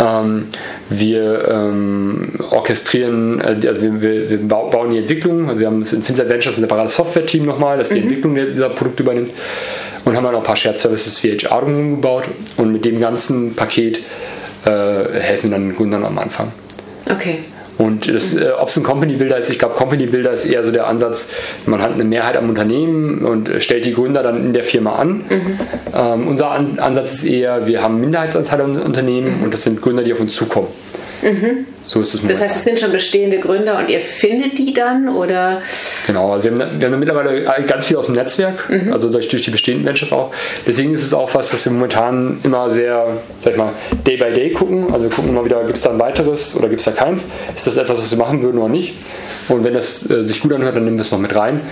Ähm, wir ähm, orchestrieren, äh, also wir, wir, wir, bauen die Entwicklung. Also wir haben in Finzer Ventures ein separates Software-Team nochmal, das die mhm. Entwicklung dieser Produkte übernimmt. Und haben dann auch ein paar Shared Services wie HR drumherum gebaut und mit dem ganzen Paket äh, helfen dann Gründern am Anfang. Okay. Und äh, ob es ein Company Builder ist, ich glaube, Company Builder ist eher so der Ansatz, man hat eine Mehrheit am Unternehmen und stellt die Gründer dann in der Firma an. Mhm. Ähm, unser an Ansatz ist eher, wir haben Minderheitsanteile im Unternehmen mhm. und das sind Gründer, die auf uns zukommen. Mhm. So ist es Das heißt, es sind schon bestehende Gründer und ihr findet die dann oder? Genau, also wir haben, wir haben mittlerweile ganz viel aus dem Netzwerk, mhm. also durch, durch die bestehenden Ventures auch. Deswegen ist es auch was, was wir momentan immer sehr, sag ich mal, day by day gucken. Also wir gucken immer wieder, gibt es da ein weiteres oder gibt es da keins? Ist das etwas, was wir machen würden oder nicht? Und wenn das äh, sich gut anhört, dann nehmen wir es noch mit rein.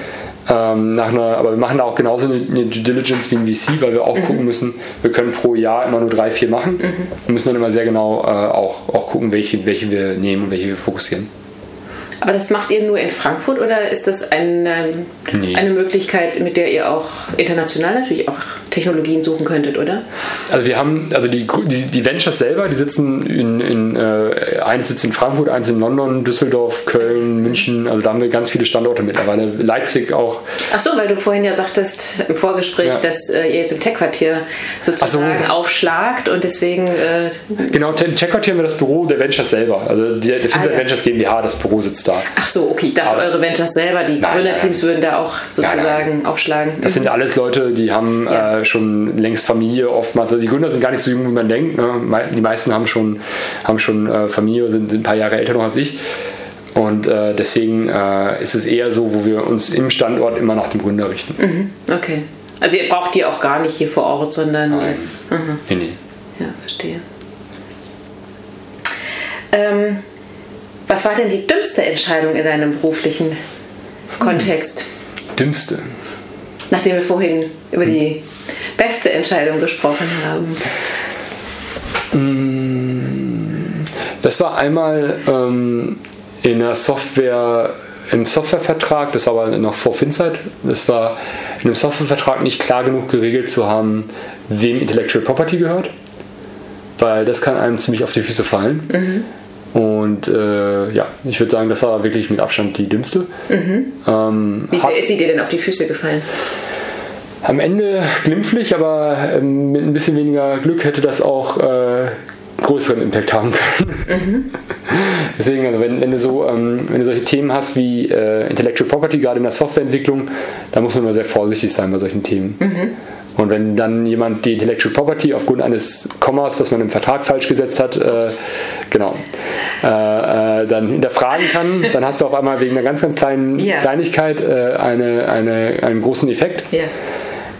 Ähm, nach einer, aber wir machen da auch genauso eine, eine Due Diligence wie ein VC, weil wir auch mhm. gucken müssen, wir können pro Jahr immer nur drei, vier machen mhm. und müssen dann immer sehr genau äh, auch, auch gucken, welche, welche wir nehmen und welche wir fokussieren. Aber das macht ihr nur in Frankfurt oder ist das ein, nee. eine Möglichkeit, mit der ihr auch international natürlich auch Technologien suchen könntet, oder? Also wir haben, also die, die, die Ventures selber, die sitzen in, in äh, eins sitzt in Frankfurt, eins in London, Düsseldorf, Köln, München, also da haben wir ganz viele Standorte mittlerweile. Leipzig auch. Ach so, weil du vorhin ja sagtest im Vorgespräch, ja. dass äh, ihr jetzt im Tech-Quartier sozusagen so. aufschlagt und deswegen. Äh, genau, im Tech-Quartier haben wir das Büro der Ventures selber. Also der Fintech ah, ja. Ventures GmbH, das Büro sitzt da. Ach so, okay, ich dachte, Aber, eure Ventures selber, die Gründerteams würden da auch sozusagen nein, nein. aufschlagen. Das sind alles Leute, die haben ja. äh, schon längst Familie oftmals. Also die Gründer sind gar nicht so jung, wie man denkt. Ne? Die meisten haben schon, haben schon äh, Familie, sind, sind ein paar Jahre älter noch als ich. Und äh, deswegen äh, ist es eher so, wo wir uns im Standort immer nach dem Gründer richten. Mhm. Okay. Also ihr braucht die auch gar nicht hier vor Ort, sondern. Nein. Mhm. Nee, nee. Ja, verstehe. Ähm, was war denn die dümmste Entscheidung in deinem beruflichen Kontext? Dümmste. Nachdem wir vorhin über die beste Entscheidung gesprochen haben. Mm, das war einmal ähm, in der Software, im Softwarevertrag, das war aber noch vor Finzeit, das war in einem Softwarevertrag nicht klar genug geregelt zu haben, wem Intellectual Property gehört, weil das kann einem ziemlich auf die Füße fallen. Mhm. Und äh, ja, ich würde sagen, das war wirklich mit Abstand die dümmste. Mhm. Ähm, Wie sehr ist sie dir denn auf die Füße gefallen? Am Ende glimpflich, aber ähm, mit ein bisschen weniger Glück hätte das auch äh, größeren Impact haben können. Mhm. Deswegen, also wenn, wenn, du so, ähm, wenn du solche Themen hast wie äh, Intellectual Property, gerade in der Softwareentwicklung, da muss man immer sehr vorsichtig sein bei solchen Themen. Mhm. Und wenn dann jemand die Intellectual Property aufgrund eines Kommas, was man im Vertrag falsch gesetzt hat, äh, genau, äh, äh, dann hinterfragen kann, dann hast du auf einmal wegen einer ganz, ganz kleinen yeah. Kleinigkeit äh, eine, eine, einen großen Effekt. Yeah.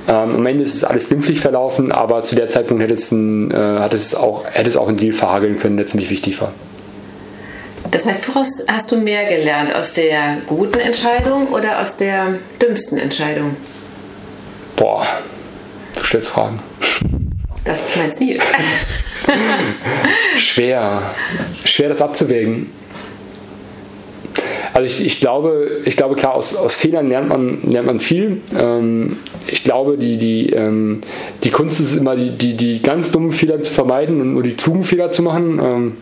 Ähm, am Ende ist es alles glimpflich verlaufen, aber zu der Zeitpunkt hätte es, ein, äh, hat es auch, hätte es auch einen Deal verhageln können, der ziemlich wichtig war. Das heißt, woraus hast du mehr gelernt? Aus der guten Entscheidung oder aus der dümmsten Entscheidung? Boah, Du stellst Fragen. Das ist mein Ziel. Schwer. Schwer, das abzuwägen. Also ich, ich, glaube, ich glaube klar, aus, aus Fehlern lernt man, lernt man viel. Ähm, ich glaube, die, die, ähm, die Kunst ist immer, die, die, die ganz dummen Fehler zu vermeiden und nur die klugen Fehler zu machen. Ähm,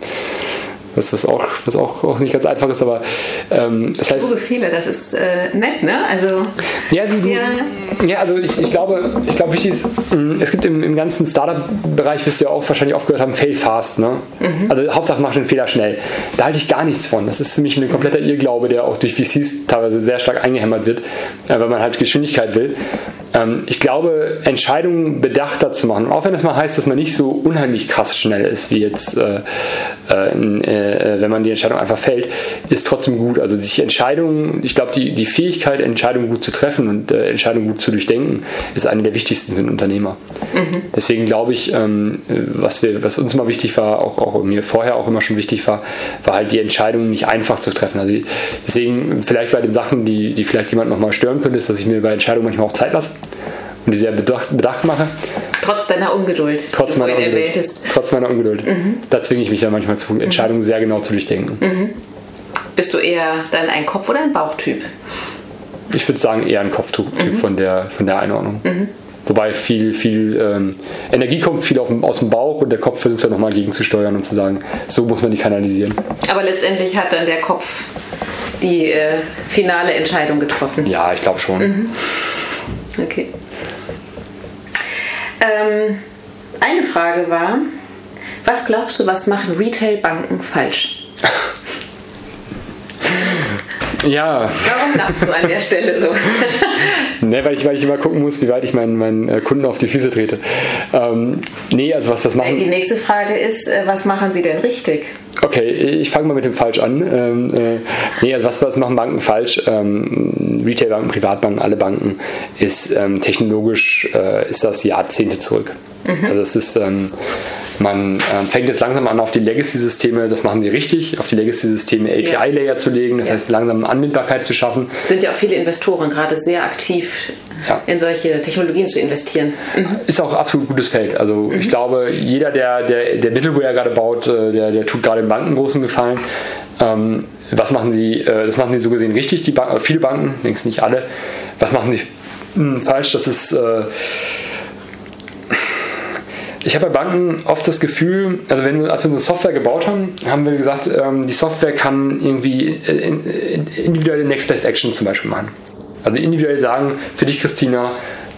was, was, auch, was auch, auch nicht ganz einfach ist, aber ähm, das heißt. Fehler, das ist äh, nett, ne? Also, ja, du, ja. ja also ich, ich, glaube, ich glaube, wichtig ist, mm, es gibt im, im ganzen Startup-Bereich, wirst du ja auch wahrscheinlich oft gehört haben, fail fast, ne? Mhm. Also Hauptsache mach den Fehler schnell. Da halte ich gar nichts von. Das ist für mich ein kompletter Irrglaube, der auch durch VCs teilweise sehr stark eingehämmert wird, äh, weil man halt Geschwindigkeit will. Ähm, ich glaube, Entscheidungen bedachter zu machen, auch wenn das mal heißt, dass man nicht so unheimlich krass schnell ist, wie jetzt äh, äh, äh, wenn man die Entscheidung einfach fällt, ist trotzdem gut. Also sich Entscheidungen, ich glaube, die, die Fähigkeit, Entscheidungen gut zu treffen und äh, Entscheidungen gut zu durchdenken, ist eine der wichtigsten für einen Unternehmer. Mhm. Deswegen glaube ich, ähm, was, wir, was uns immer wichtig war, auch, auch mir vorher auch immer schon wichtig war, war halt die Entscheidungen nicht einfach zu treffen. Also deswegen vielleicht bei den Sachen, die, die vielleicht jemand nochmal stören könnte, ist, dass ich mir bei Entscheidungen manchmal auch Zeit lasse und die sehr bedacht, bedacht mache. Trotz deiner Ungeduld. Trotz meiner Ungeduld. Trotz meiner Ungeduld. Mhm. Da zwinge ich mich ja manchmal zu, Entscheidungen mhm. sehr genau zu durchdenken. Mhm. Bist du eher dann ein Kopf- oder ein Bauchtyp? Ich würde sagen, eher ein Kopftyp mhm. von, der, von der Einordnung. Mhm. Wobei viel, viel ähm, Energie kommt viel dem, aus dem Bauch und der Kopf versucht dann nochmal gegenzusteuern und zu sagen, so muss man die kanalisieren. Aber letztendlich hat dann der Kopf die äh, finale Entscheidung getroffen. Ja, ich glaube schon. Mhm. Okay. Ähm, eine Frage war, was glaubst du, was machen Retail-Banken falsch? Ja. Warum lachst du an der Stelle so? ne, weil ich, weil ich immer gucken muss, wie weit ich meinen, meinen äh, Kunden auf die Füße trete. Ähm, nee, also was das machen. Die nächste Frage ist, äh, was machen sie denn richtig? Okay, ich fange mal mit dem falsch an. Ähm, äh, nee, also was, was machen Banken falsch? Ähm, Retailbanken, Privatbanken, alle Banken ist ähm, technologisch äh, ist das Jahrzehnte zurück. Mhm. Also es ist ähm, man äh, fängt jetzt langsam an, auf die Legacy-Systeme, das machen sie richtig, auf die Legacy-Systeme API-Layer zu legen, das ja. heißt langsam Anwendbarkeit zu schaffen. Sind ja auch viele Investoren gerade sehr aktiv, ja. in solche Technologien zu investieren. Mhm. Ist auch absolut gutes Feld. Also mhm. ich glaube, jeder, der, der, der Middleware gerade baut, äh, der, der tut gerade Banken großen Gefallen. Ähm, was machen sie, äh, das machen sie so gesehen richtig, die Banken, viele Banken, längst nicht alle. Was machen sie mh, hm, falsch? Das ist äh, ich habe bei Banken oft das Gefühl, also wenn wir, als wir unsere Software gebaut haben, haben wir gesagt, ähm, die Software kann irgendwie individuelle Next Best Action zum Beispiel machen. Also individuell sagen, für dich Christina,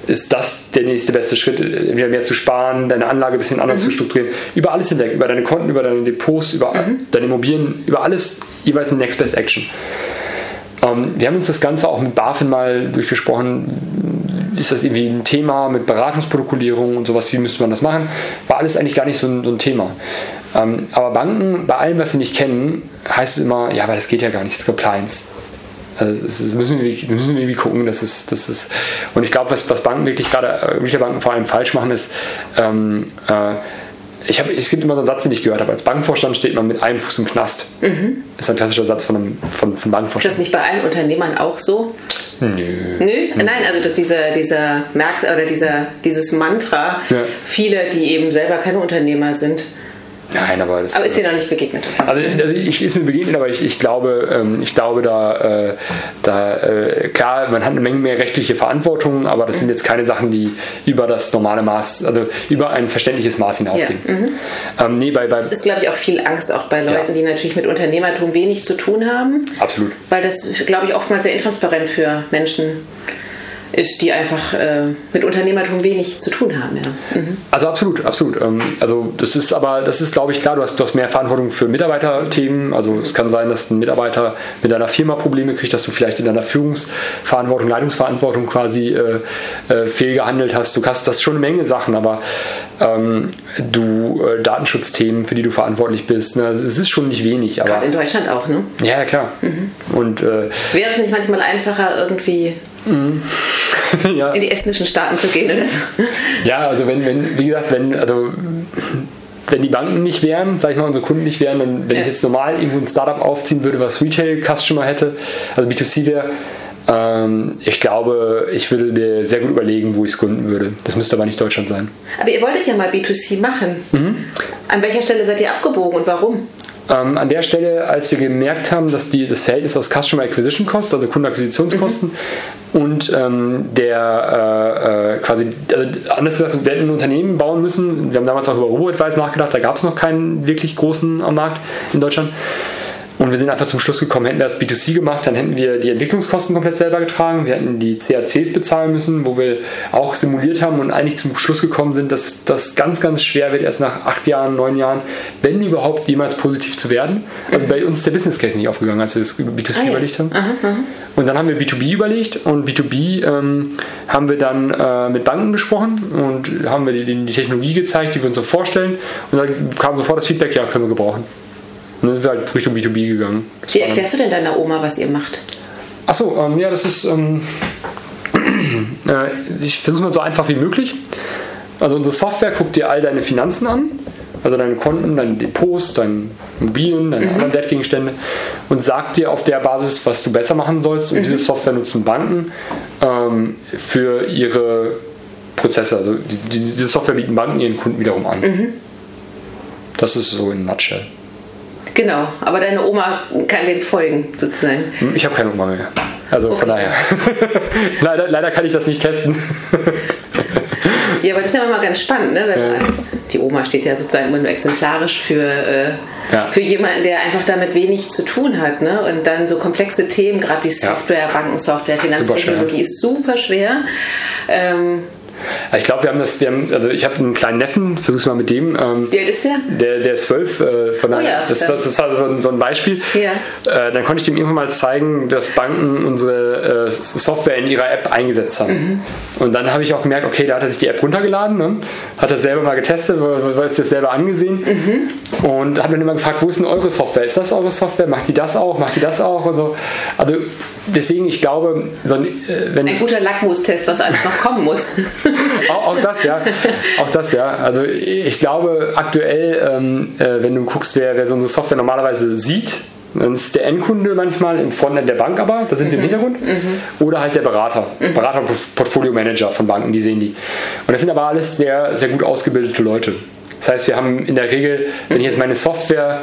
ist das der nächste beste Schritt, wieder mehr zu sparen, deine Anlage ein bisschen anders mhm. zu strukturieren. Über alles hinweg, über deine Konten, über deine Depots, über mhm. deine Immobilien, über alles jeweils eine Next Best Action. Ähm, wir haben uns das Ganze auch mit BaFin mal durchgesprochen ist das irgendwie ein Thema mit Beratungsprotokollierung und sowas, wie müsste man das machen? War alles eigentlich gar nicht so ein, so ein Thema. Ähm, aber Banken, bei allem, was sie nicht kennen, heißt es immer, ja, aber das geht ja gar nicht, das ist Compliance. Also das, müssen, wir, das müssen wir irgendwie gucken, dass es, das ist, und ich glaube, was, was Banken wirklich gerade, äh, Banken vor allem falsch machen, ist, ähm, äh, ich habe, es gibt immer so einen Satz, den ich gehört habe. Als Bankvorstand steht man mit einem Fuß im Knast. Mhm. Das ist ein klassischer Satz von einem von, von Bankvorstand. Ist das nicht bei allen Unternehmern auch so? Nö. Nö? Nein, also dass dieser, dieser Markt oder dieser, dieses Mantra, ja. viele, die eben selber keine Unternehmer sind, Nein, aber das, Aber ist dir noch nicht begegnet? Also, also ich ist mir begegnet, aber ich, ich glaube, ähm, ich glaube da, äh, da äh, klar, man hat eine Menge mehr rechtliche Verantwortung, aber das sind jetzt keine Sachen, die über das normale Maß, also über ein verständliches Maß hinausgehen. Ja. Mhm. Ähm, nee, bei, bei, das ist, glaube ich, auch viel Angst auch bei Leuten, ja. die natürlich mit Unternehmertum wenig zu tun haben. Absolut. Weil das, glaube ich, oftmals sehr intransparent für Menschen ist ist, die einfach äh, mit Unternehmertum wenig zu tun haben. Ja. Mhm. Also absolut, absolut. Ähm, also das ist aber, das ist glaube ich klar, du hast, du hast mehr Verantwortung für Mitarbeiterthemen. Also es kann sein, dass ein Mitarbeiter mit deiner Firma Probleme kriegt, dass du vielleicht in deiner Führungsverantwortung, Leitungsverantwortung quasi äh, äh, fehlgehandelt hast. Du hast das schon eine Menge Sachen, aber ähm, du äh, Datenschutzthemen, für die du verantwortlich bist, ne, es ist schon nicht wenig. Aber Gerade in Deutschland auch, ne? Ja, klar. Mhm. Und, äh, Wäre es nicht manchmal einfacher, irgendwie Mhm. ja. in die estnischen Staaten zu gehen. Oder Ja, also wenn, wenn, wie gesagt, wenn, also wenn die Banken nicht wären, sag ich mal, unsere Kunden nicht wären, dann wenn ja. ich jetzt normal irgendwo ein Startup aufziehen würde, was Retail-Customer hätte, also B2C wäre, ähm, ich glaube, ich würde mir sehr gut überlegen, wo ich es gründen würde. Das müsste aber nicht Deutschland sein. Aber ihr wolltet ja mal B2C machen. Mhm. An welcher Stelle seid ihr abgebogen und warum? Ähm, an der Stelle, als wir gemerkt haben, dass die, das Verhältnis aus Customer Acquisition Cost, also Kundenakquisitionskosten, mhm. und ähm, der äh, äh, quasi, also anders gesagt, wir hätten ein Unternehmen bauen müssen. Wir haben damals auch über RoboAdvice nachgedacht, da gab es noch keinen wirklich großen am Markt in Deutschland. Und wir sind einfach zum Schluss gekommen, hätten wir das B2C gemacht, dann hätten wir die Entwicklungskosten komplett selber getragen. Wir hätten die CACs bezahlen müssen, wo wir auch simuliert haben und eigentlich zum Schluss gekommen sind, dass das ganz, ganz schwer wird, erst nach acht Jahren, neun Jahren, wenn überhaupt jemals positiv zu werden. Also bei uns ist der Business Case nicht aufgegangen, als wir das B2C ah, ja. überlegt haben. Aha, aha. Und dann haben wir B2B überlegt und B2B ähm, haben wir dann äh, mit Banken gesprochen und haben wir die, die Technologie gezeigt, die wir uns so vorstellen. Und dann kam sofort das Feedback, ja, können wir gebrauchen. Und dann sind wir halt Richtung B2B gegangen. Das Wie erklärst du denn deiner Oma, was ihr macht? Achso, ähm, ja, das ist. Ähm, äh, ich versuche mal so einfach wie möglich. Also unsere Software guckt dir all deine Finanzen an, also deine Konten, deine Depots, deine Immobilien, deine mhm. anderen Wertgegenstände und sagt dir auf der Basis, was du besser machen sollst. Und mhm. diese Software nutzen Banken ähm, für ihre Prozesse. Also die, diese Software bieten Banken ihren Kunden wiederum an. Mhm. Das ist so in Nutshell. Genau, aber deine Oma kann dem folgen, sozusagen. Ich habe keine Oma mehr. Also okay. von daher. leider, leider kann ich das nicht testen. ja, aber das ist ja immer ganz spannend, ne? Wenn ja. die Oma steht ja sozusagen immer nur exemplarisch für, äh, ja. für jemanden, der einfach damit wenig zu tun hat. Ne? Und dann so komplexe Themen, gerade wie Software, ja. Bankensoftware, Finanztechnologie, ist super schwer. Ähm, Ich glaube, wir haben das, wir haben, also ich habe einen kleinen Neffen, versuch's mal mit dem. Ähm, Wie alt ist der? Der, der ist zwölf. Äh, von Oh ja, das, das, das war so ein, so ein Beispiel. Ja. Äh, dann konnte ich dem irgendwann mal zeigen, dass Banken unsere äh, Software in ihrer App eingesetzt haben. Mhm. Und dann habe ich auch gemerkt, okay, da hat er sich die App runtergeladen, ne? hat das selber mal getestet, weil es das selber angesehen Mhm. und hat dann immer gefragt, wo ist denn eure Software? Ist das eure Software? Macht die das auch? Macht die das auch? Und so. Also deswegen, ich glaube, so ein, äh, wenn Ein guter Lackmustest, was alles noch kommen muss. auch, auch das, ja. Auch das, ja. Also ich glaube aktuell, ähm, äh, wenn du guckst, wer, wer so unsere Software normalerweise sieht, dann ist der Endkunde manchmal im Frontend der Bank aber, da sind wir im Hintergrund, oder halt der Berater, Berater und Portfolio Manager von Banken, die sehen die. Und das sind aber alles sehr, sehr gut ausgebildete Leute. Das heißt, wir haben in der Regel, wenn ich jetzt meine Software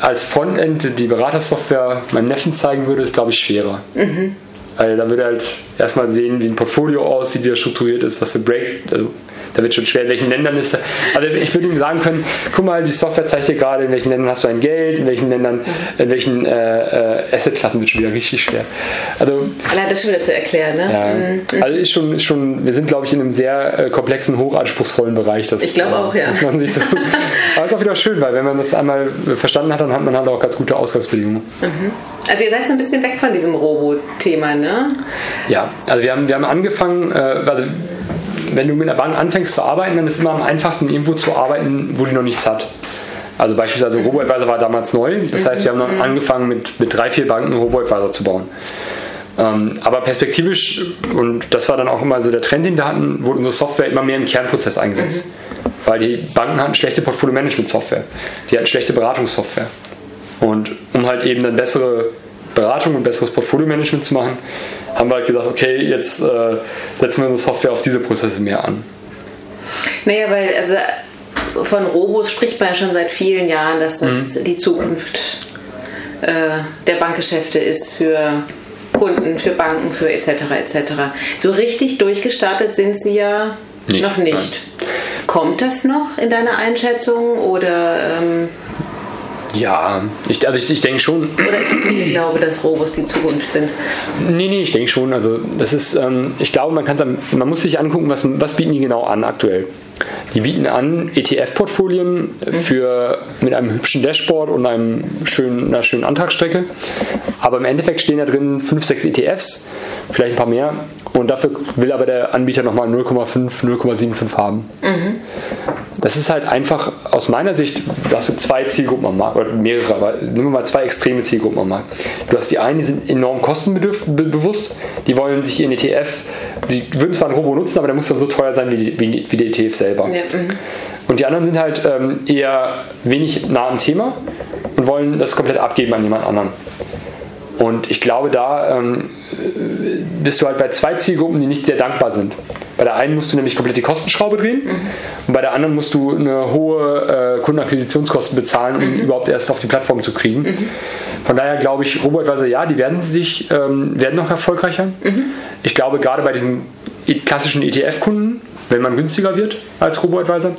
als Frontend, die Beratersoftware meinem Neffen zeigen würde, ist glaube ich schwerer. Weil da er halt erstmal sehen, wie ein Portfolio aussieht, wie er strukturiert ist, was für Break. Also, da wird schon schwer, in welchen Ländern ist er. Also ich würde ihm sagen können, guck mal, die Software zeigt dir gerade, in welchen Ländern hast du ein Geld, in welchen Ländern, in welchen äh, äh, Assetklassen wird schon wieder richtig schwer. Also Allein das schon wieder zu erklären, ne? ja, also ist schon, ist schon, wir sind glaube ich in einem sehr äh, komplexen, hochanspruchsvollen Bereich. Das, Ich glaube auch, ja. Muss man sich so, aber ist auch wieder schön, weil wenn man das einmal verstanden hat, dann hat man halt auch ganz gute Ausgangsbedingungen. Also ihr seid so ein bisschen weg von diesem Robo-Thema, ne? Ja, also wir haben, wir haben angefangen, äh, also wenn du mit einer Bank anfängst zu arbeiten, dann ist es immer am einfachsten, irgendwo zu arbeiten, wo die noch nichts hat. Also beispielsweise RoboAdvisor war damals neu. Das heißt, wir haben dann angefangen mit, mit drei, vier Banken RoboAdvisor zu bauen. Ähm, aber perspektivisch, und das war dann auch immer so der Trend, den wir hatten, wurde unsere Software immer mehr im Kernprozess eingesetzt. Weil die Banken hatten schlechte Portfolio-Management-Software. Die hatten schlechte Beratungssoftware. Und um halt eben dann bessere Beratung und besseres Portfolio-Management zu machen, haben wir halt gesagt, okay, jetzt äh, setzen wir unsere Software auf diese Prozesse mehr an. Naja, weil also von Robos spricht man ja schon seit vielen Jahren, dass das Mhm. die Zukunft äh, der Bankgeschäfte ist für Kunden, für Banken, für etc. etc. So richtig durchgestartet sind sie ja Nicht, noch nicht. nein. Kommt das noch in deiner Einschätzung oder, ähm, Ja, ich, also ich, ich denke schon, oder ist es nicht Glaube, dass Robos die Zukunft sind? Nee, nee, ich denke schon. Also das ist, ähm, ich glaube, man kann man muss sich angucken, was, was bieten die genau an aktuell. Die bieten an ETF-Portfolien für mit einem hübschen Dashboard und einem schönen, einer schönen Antragsstrecke. Aber im Endeffekt stehen da drin 5, 6 ETFs, vielleicht ein paar mehr. Und dafür will aber der Anbieter nochmal 0,5, 0,75 haben. Das ist halt einfach aus meiner Sicht, da hast du zwei Zielgruppen am Markt, oder mehrere, aber nehmen wir mal zwei extreme Zielgruppen am Markt. Du hast die einen, die sind enorm kostenbewusst, die wollen sich ihren ETF, die würden zwar ein Robo nutzen, aber der muss dann so teuer sein wie, wie, wie der ETF selber. Ja, mhm. Und die anderen sind halt ähm, eher wenig nah am Thema und wollen das komplett abgeben an jemand anderen. Und ich glaube, da ähm, bist du halt bei zwei Zielgruppen, die nicht sehr dankbar sind. Bei der einen musst du nämlich komplett die Kostenschraube drehen und bei der anderen musst du eine hohe äh, Kundenakquisitionskosten bezahlen, um überhaupt erst auf die Plattform zu kriegen. Von daher glaube ich, RoboAdvisor, ja, die werden sich ähm, werden noch erfolgreicher. Ich glaube, gerade bei diesen klassischen ETF-Kunden, wenn man günstiger wird als RoboAdvisor.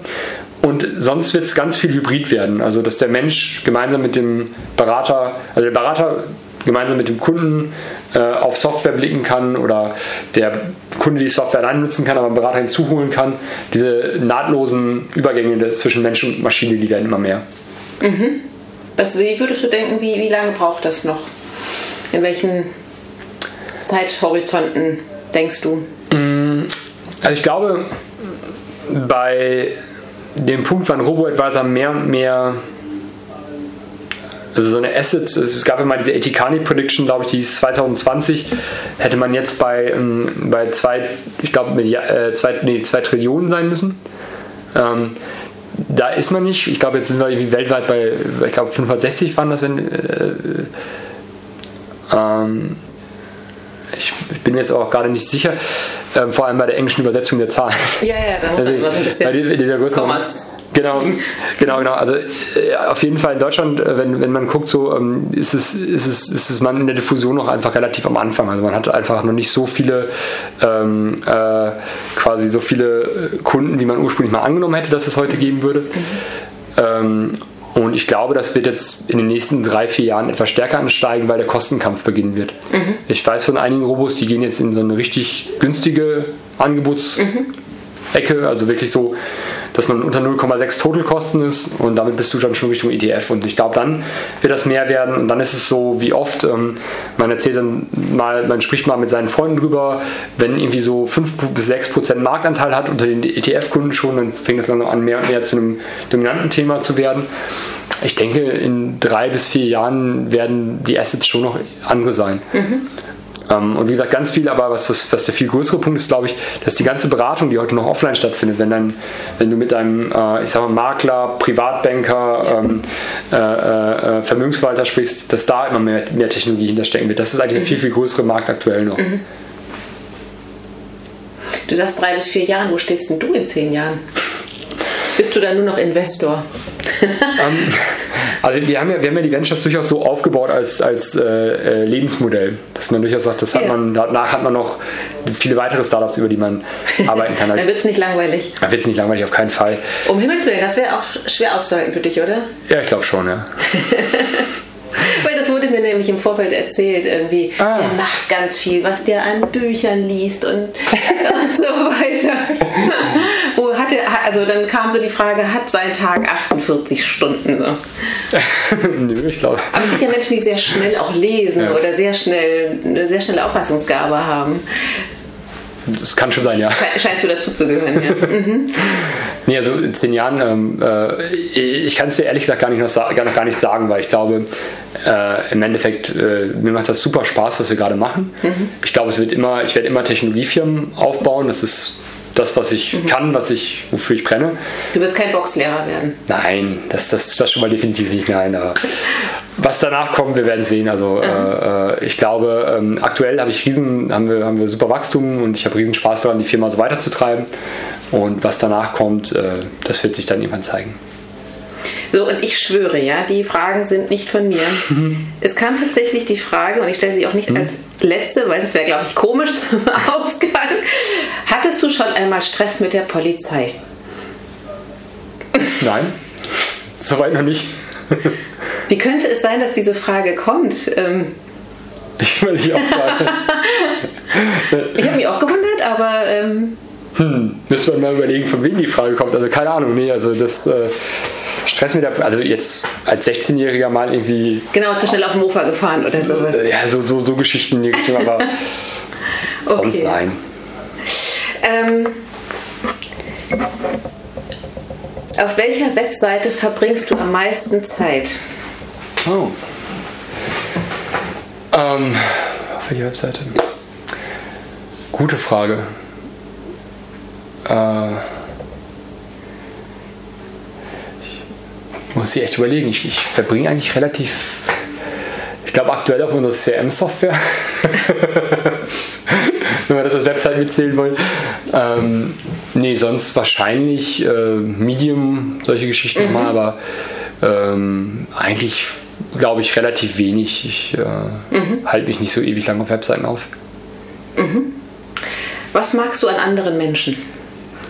Und sonst wird es ganz viel Hybrid werden. Also, dass der Mensch gemeinsam mit dem Berater, also der Berater gemeinsam mit dem Kunden äh, auf Software blicken kann oder der Kunde die Software allein nutzen kann, aber einen Berater hinzuholen kann. Diese nahtlosen Übergänge zwischen Mensch und Maschine, die werden immer mehr. Was, wie würdest du denken, wie, wie lange braucht das noch? In welchen Zeithorizonten denkst du? Also ich glaube, bei dem Punkt, wann RoboAdvisor mehr und mehr also so eine Asset, es gab ja mal diese Etikani Prediction, glaube ich, die ist 2020, hätte man jetzt bei, ähm, bei zwei, ich glaube, äh, zwei, nee, zwei Trillionen sein müssen. Ähm, da ist man nicht. Ich glaube, jetzt sind wir irgendwie weltweit bei, ich glaube, 560 waren das, wenn. Äh, ähm, ich, ich bin mir jetzt auch gerade nicht sicher, ähm, vor allem bei der englischen Übersetzung der Zahlen. Ja, ja, da muss man immer so ein bisschen Bei die- dieser. Kommas. Genau, genau, genau. Also äh, auf jeden Fall in Deutschland, äh, wenn, wenn man guckt, so ähm, ist es, ist es, ist es man in der Diffusion noch einfach relativ am Anfang. Also man hat einfach noch nicht so viele ähm, äh, quasi so viele äh, Kunden, wie man ursprünglich mal angenommen hätte, dass es heute geben würde. Ähm, und ich glaube, das wird jetzt in den nächsten drei, vier Jahren etwas stärker ansteigen, weil der Kostenkampf beginnen wird. Ich weiß von einigen Robos, die gehen jetzt in so eine richtig günstige Angebotsstufe Ecke, also wirklich so, dass man unter 0,6 Totalkosten ist und damit bist du dann schon Richtung ETF. Und ich glaube, dann wird das mehr werden und dann ist es so wie oft, ähm, man erzählt dann mal, man spricht mal mit seinen Freunden drüber, wenn irgendwie so 5 bis 6 Prozent Marktanteil hat unter den ETF-Kunden schon, dann fängt es dann an, mehr und mehr zu einem dominanten Thema zu werden. Ich denke, in drei bis vier Jahren werden die Assets schon noch andere sein. Mhm. Ähm, und wie gesagt, ganz viel, aber was, was, was, der viel größere Punkt ist, glaube ich, dass die ganze Beratung, die heute noch offline stattfindet, wenn, dann, wenn du mit einem, äh, ich sag mal, Makler, Privatbanker, ähm, äh, äh, Vermögensverwalter sprichst, dass da immer mehr, mehr Technologie hinterstecken wird. Das ist eigentlich mhm. viel, viel größere Markt aktuell noch. Mhm. Du sagst drei bis vier Jahre, wo stehst denn du in zehn Jahren? Bist du dann nur noch Investor? ähm, also wir haben, ja, wir haben ja die Ventures durchaus so aufgebaut als, als äh, äh, Lebensmodell, dass man durchaus sagt, das hat ja. man, danach hat man noch viele weitere Startups, über die man arbeiten kann. dann wird es nicht langweilig. Dann wird es nicht langweilig, auf keinen Fall. Um Himmels Willen, das wäre auch schwer auszuhalten für dich, oder? Ja, ich glaube schon, ja. Weil das wurde mir nämlich im Vorfeld erzählt, irgendwie, ah. der macht ganz viel, was der an Büchern liest und, und so weiter. Wo hatte, also dann kam so die Frage, hat sein Tag 48 Stunden? So. Nö, ich glaube. Aber es gibt ja Menschen, die sehr schnell auch lesen ja. oder sehr schnell eine sehr schnelle Auffassungsgabe haben. Das kann schon sein, ja. Scheinst du dazu zu gehören, ja. Mhm. Nee, also in zehn Jahren, ähm, äh, ich kann es dir ehrlich gesagt gar nicht, noch, gar, gar nicht sagen, weil ich glaube, äh, im Endeffekt, äh, mir macht das super Spaß, was wir gerade machen. Mhm. Ich glaube, es wird immer, ich werde immer Technologiefirmen aufbauen. Das ist das, was ich mhm. kann, was ich, wofür ich brenne. Du wirst kein Boxlehrer werden. Nein, das, das, das schon mal definitiv nicht. Nein, aber was danach kommt, wir werden sehen. Also mhm. äh, ich glaube, ähm, aktuell habe ich riesen, haben wir, haben wir super Wachstum und ich habe riesen Spaß daran, die Firma so weiterzutreiben. Und was danach kommt, äh, das wird sich dann irgendwann zeigen. So, und ich schwöre, ja, die Fragen sind nicht von mir. es kam tatsächlich die Frage, und ich stelle sie auch nicht mhm. als letzte, weil das wäre, glaube ich, komisch zum Ausgang. Hattest du schon einmal Stress mit der Polizei? Nein, soweit noch nicht. Wie könnte es sein, dass diese Frage kommt? Ähm, ich will dich auch fragen. ich habe mich auch gewundert, aber. Ähm, hm, müssen wir mal überlegen, von wem die Frage kommt. Also keine Ahnung, nee, also das. Äh, Stress mit der, also jetzt als 16-Jähriger mal irgendwie. Genau, zu schnell auf dem Mofa gefahren oder so. Ja, so, so, so Geschichten die Richtung, aber okay. sonst nein. Ähm, auf welcher Webseite verbringst du am meisten Zeit? Oh. Ähm, auf welcher Webseite? Gute Frage. Äh, ich muss ich echt überlegen. Ich, ich verbringe eigentlich relativ. Ich glaube aktuell auf unserer CRM-Software. Wenn wir das als Website mitzählen wollen. Ähm, nee, sonst wahrscheinlich äh, Medium, solche Geschichten mhm. nochmal, aber ähm, eigentlich glaube ich, relativ wenig. Ich äh, mhm. halte mich nicht so ewig lang auf Webseiten auf. Mhm. Was magst du an anderen Menschen?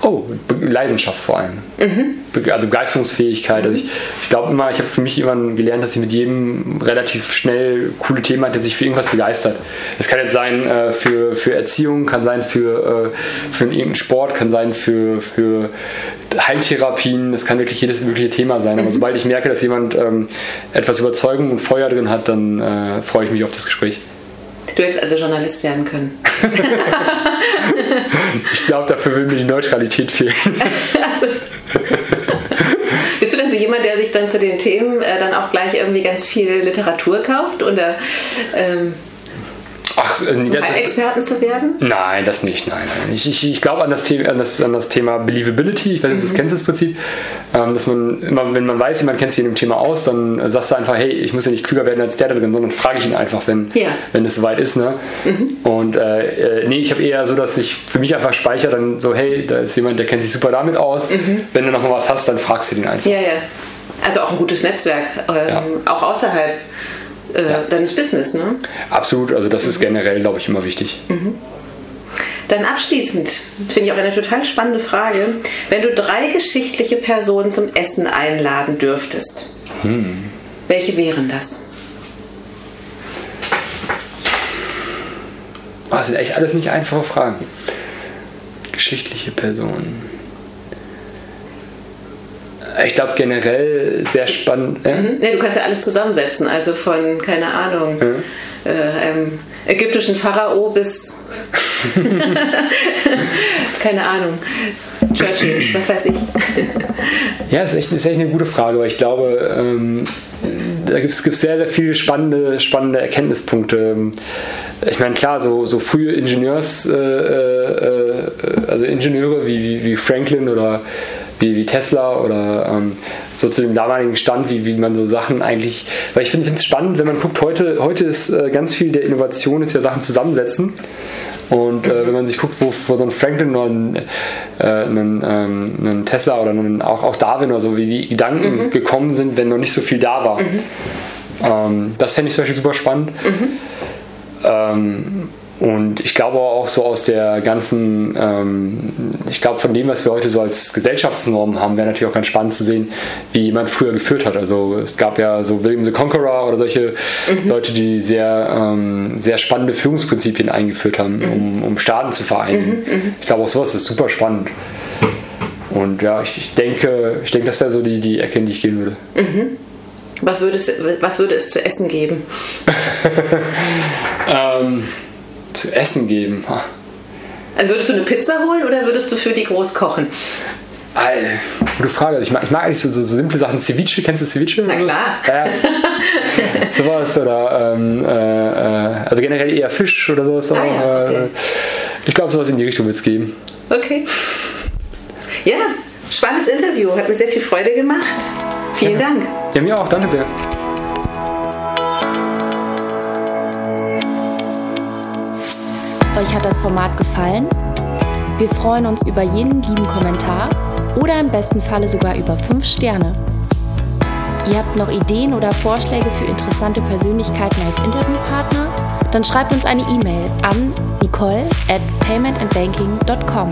Oh, Leidenschaft vor allem. Mhm. also Begeisterungsfähigkeit. Mhm. Also ich, ich glaube immer, ich habe für mich immer gelernt, dass ich mit jedem relativ schnell coole Thema hat, der sich für irgendwas begeistert. Es kann jetzt sein äh, für, für Erziehung, kann sein für, äh, für irgendeinen Sport, kann sein für, für Heiltherapien, das kann wirklich jedes mögliche Thema sein. Aber mhm. sobald ich merke, dass jemand ähm, etwas Überzeugung und Feuer drin hat, dann äh, freue ich mich auf das Gespräch. Du hättest also Journalist werden können. ich glaube, dafür will mir die Neutralität fehlen. also, bist du denn so jemand, der sich dann zu den Themen äh, dann auch gleich irgendwie ganz viel Literatur kauft? Oder ähm, Ach, äh, ja, Experten zu werden? Nein, das nicht. Nein, nein. Ich, ich, ich glaube an das, Thema, an, das, an das Thema Believability. Ich weiß nicht, ob du das mhm. kennst, das Prinzip. Ähm, dass man immer, wenn man weiß, jemand kennt sich in dem Thema aus, dann äh, sagst du einfach, hey, ich muss ja nicht klüger werden als der da drin, sondern frage ich ihn einfach, wenn, ja. wenn es soweit ist. Ne? Mhm. Und äh, äh, nee, ich habe eher so, dass ich für mich einfach speichere, dann so, hey, da ist jemand, der kennt sich super damit aus. Mhm. Wenn du noch mal was hast, dann fragst du den einfach. Ja, ja. Also auch ein gutes Netzwerk, ähm, ja. auch außerhalb äh, ja. deines Business, ne? Absolut, also das mhm. ist generell, glaube ich, immer wichtig. Mhm. Dann abschließend finde ich auch eine total spannende Frage. Wenn du drei geschichtliche Personen zum Essen einladen dürftest, hm. welche wären das? Oh, das sind echt alles nicht einfache Fragen. Geschichtliche Person. Ich glaube generell sehr spannend. Äh? Mhm. Ja, du kannst ja alles zusammensetzen, also von, keine Ahnung, mhm. äh, ähm, ägyptischen Pharao bis keine Ahnung. Churchill, was weiß ich. ja, das ist echt, ist echt eine gute Frage, weil ich glaube, ähm, da gibt es sehr, sehr viele spannende, spannende Erkenntnispunkte. Ich meine, klar, so, so frühe Ingenieurs, äh, äh, also Ingenieure wie, wie Franklin oder wie, wie Tesla oder ähm, so zu dem damaligen Stand, wie, wie man so Sachen eigentlich, weil ich finde es spannend, wenn man guckt, heute, heute ist äh, ganz viel der Innovation ist ja Sachen zusammensetzen. Und äh, wenn man sich guckt, wo, wo so ein Franklin oder ein, äh, ein, ähm, ein Tesla oder ein, auch, auch Darwin oder so, wie die Gedanken mhm. gekommen sind, wenn noch nicht so viel da war. Mhm. Ähm, das fände ich zum Beispiel super spannend. Mhm. Ähm, und ich glaube auch so aus der ganzen, ähm, ich glaube von dem, was wir heute so als Gesellschaftsnormen haben, wäre natürlich auch ganz spannend zu sehen, wie jemand früher geführt hat. Also es gab ja so William the Conqueror oder solche mhm. Leute, die sehr, ähm, sehr spannende Führungsprinzipien eingeführt haben, mhm. um, um Staaten zu vereinen. Mhm, mhm. ich glaube auch sowas ist super spannend. Und ja, ich, ich denke, ich denke, das wäre so die, die Ecke, in die ich gehen würde. Mhm. Was, würdest, was würde es zu essen geben? ähm, zu essen geben. Also würdest du eine Pizza holen oder würdest du für die groß kochen? Gute Frage. Ich mag, ich mag eigentlich so, so, so, simple Sachen. Ceviche, kennst du Ceviche? Na klar. Ja. sowas oder ähm, äh, äh, also generell eher Fisch oder sowas. Ah, ja, okay. Äh, ich glaube, sowas in die Richtung wird es geben. Okay. Ja, spannendes Interview. Hat mir sehr viel Freude gemacht. Vielen ja. Dank. Ja, mir auch. Danke sehr. Euch hat das Format gefallen? Wir freuen uns über jeden lieben Kommentar oder im besten Falle sogar über 5 Sterne. Ihr habt noch Ideen oder Vorschläge für interessante Persönlichkeiten als Interviewpartner? Dann schreibt uns eine E-Mail an nicole at paymentandbanking.com.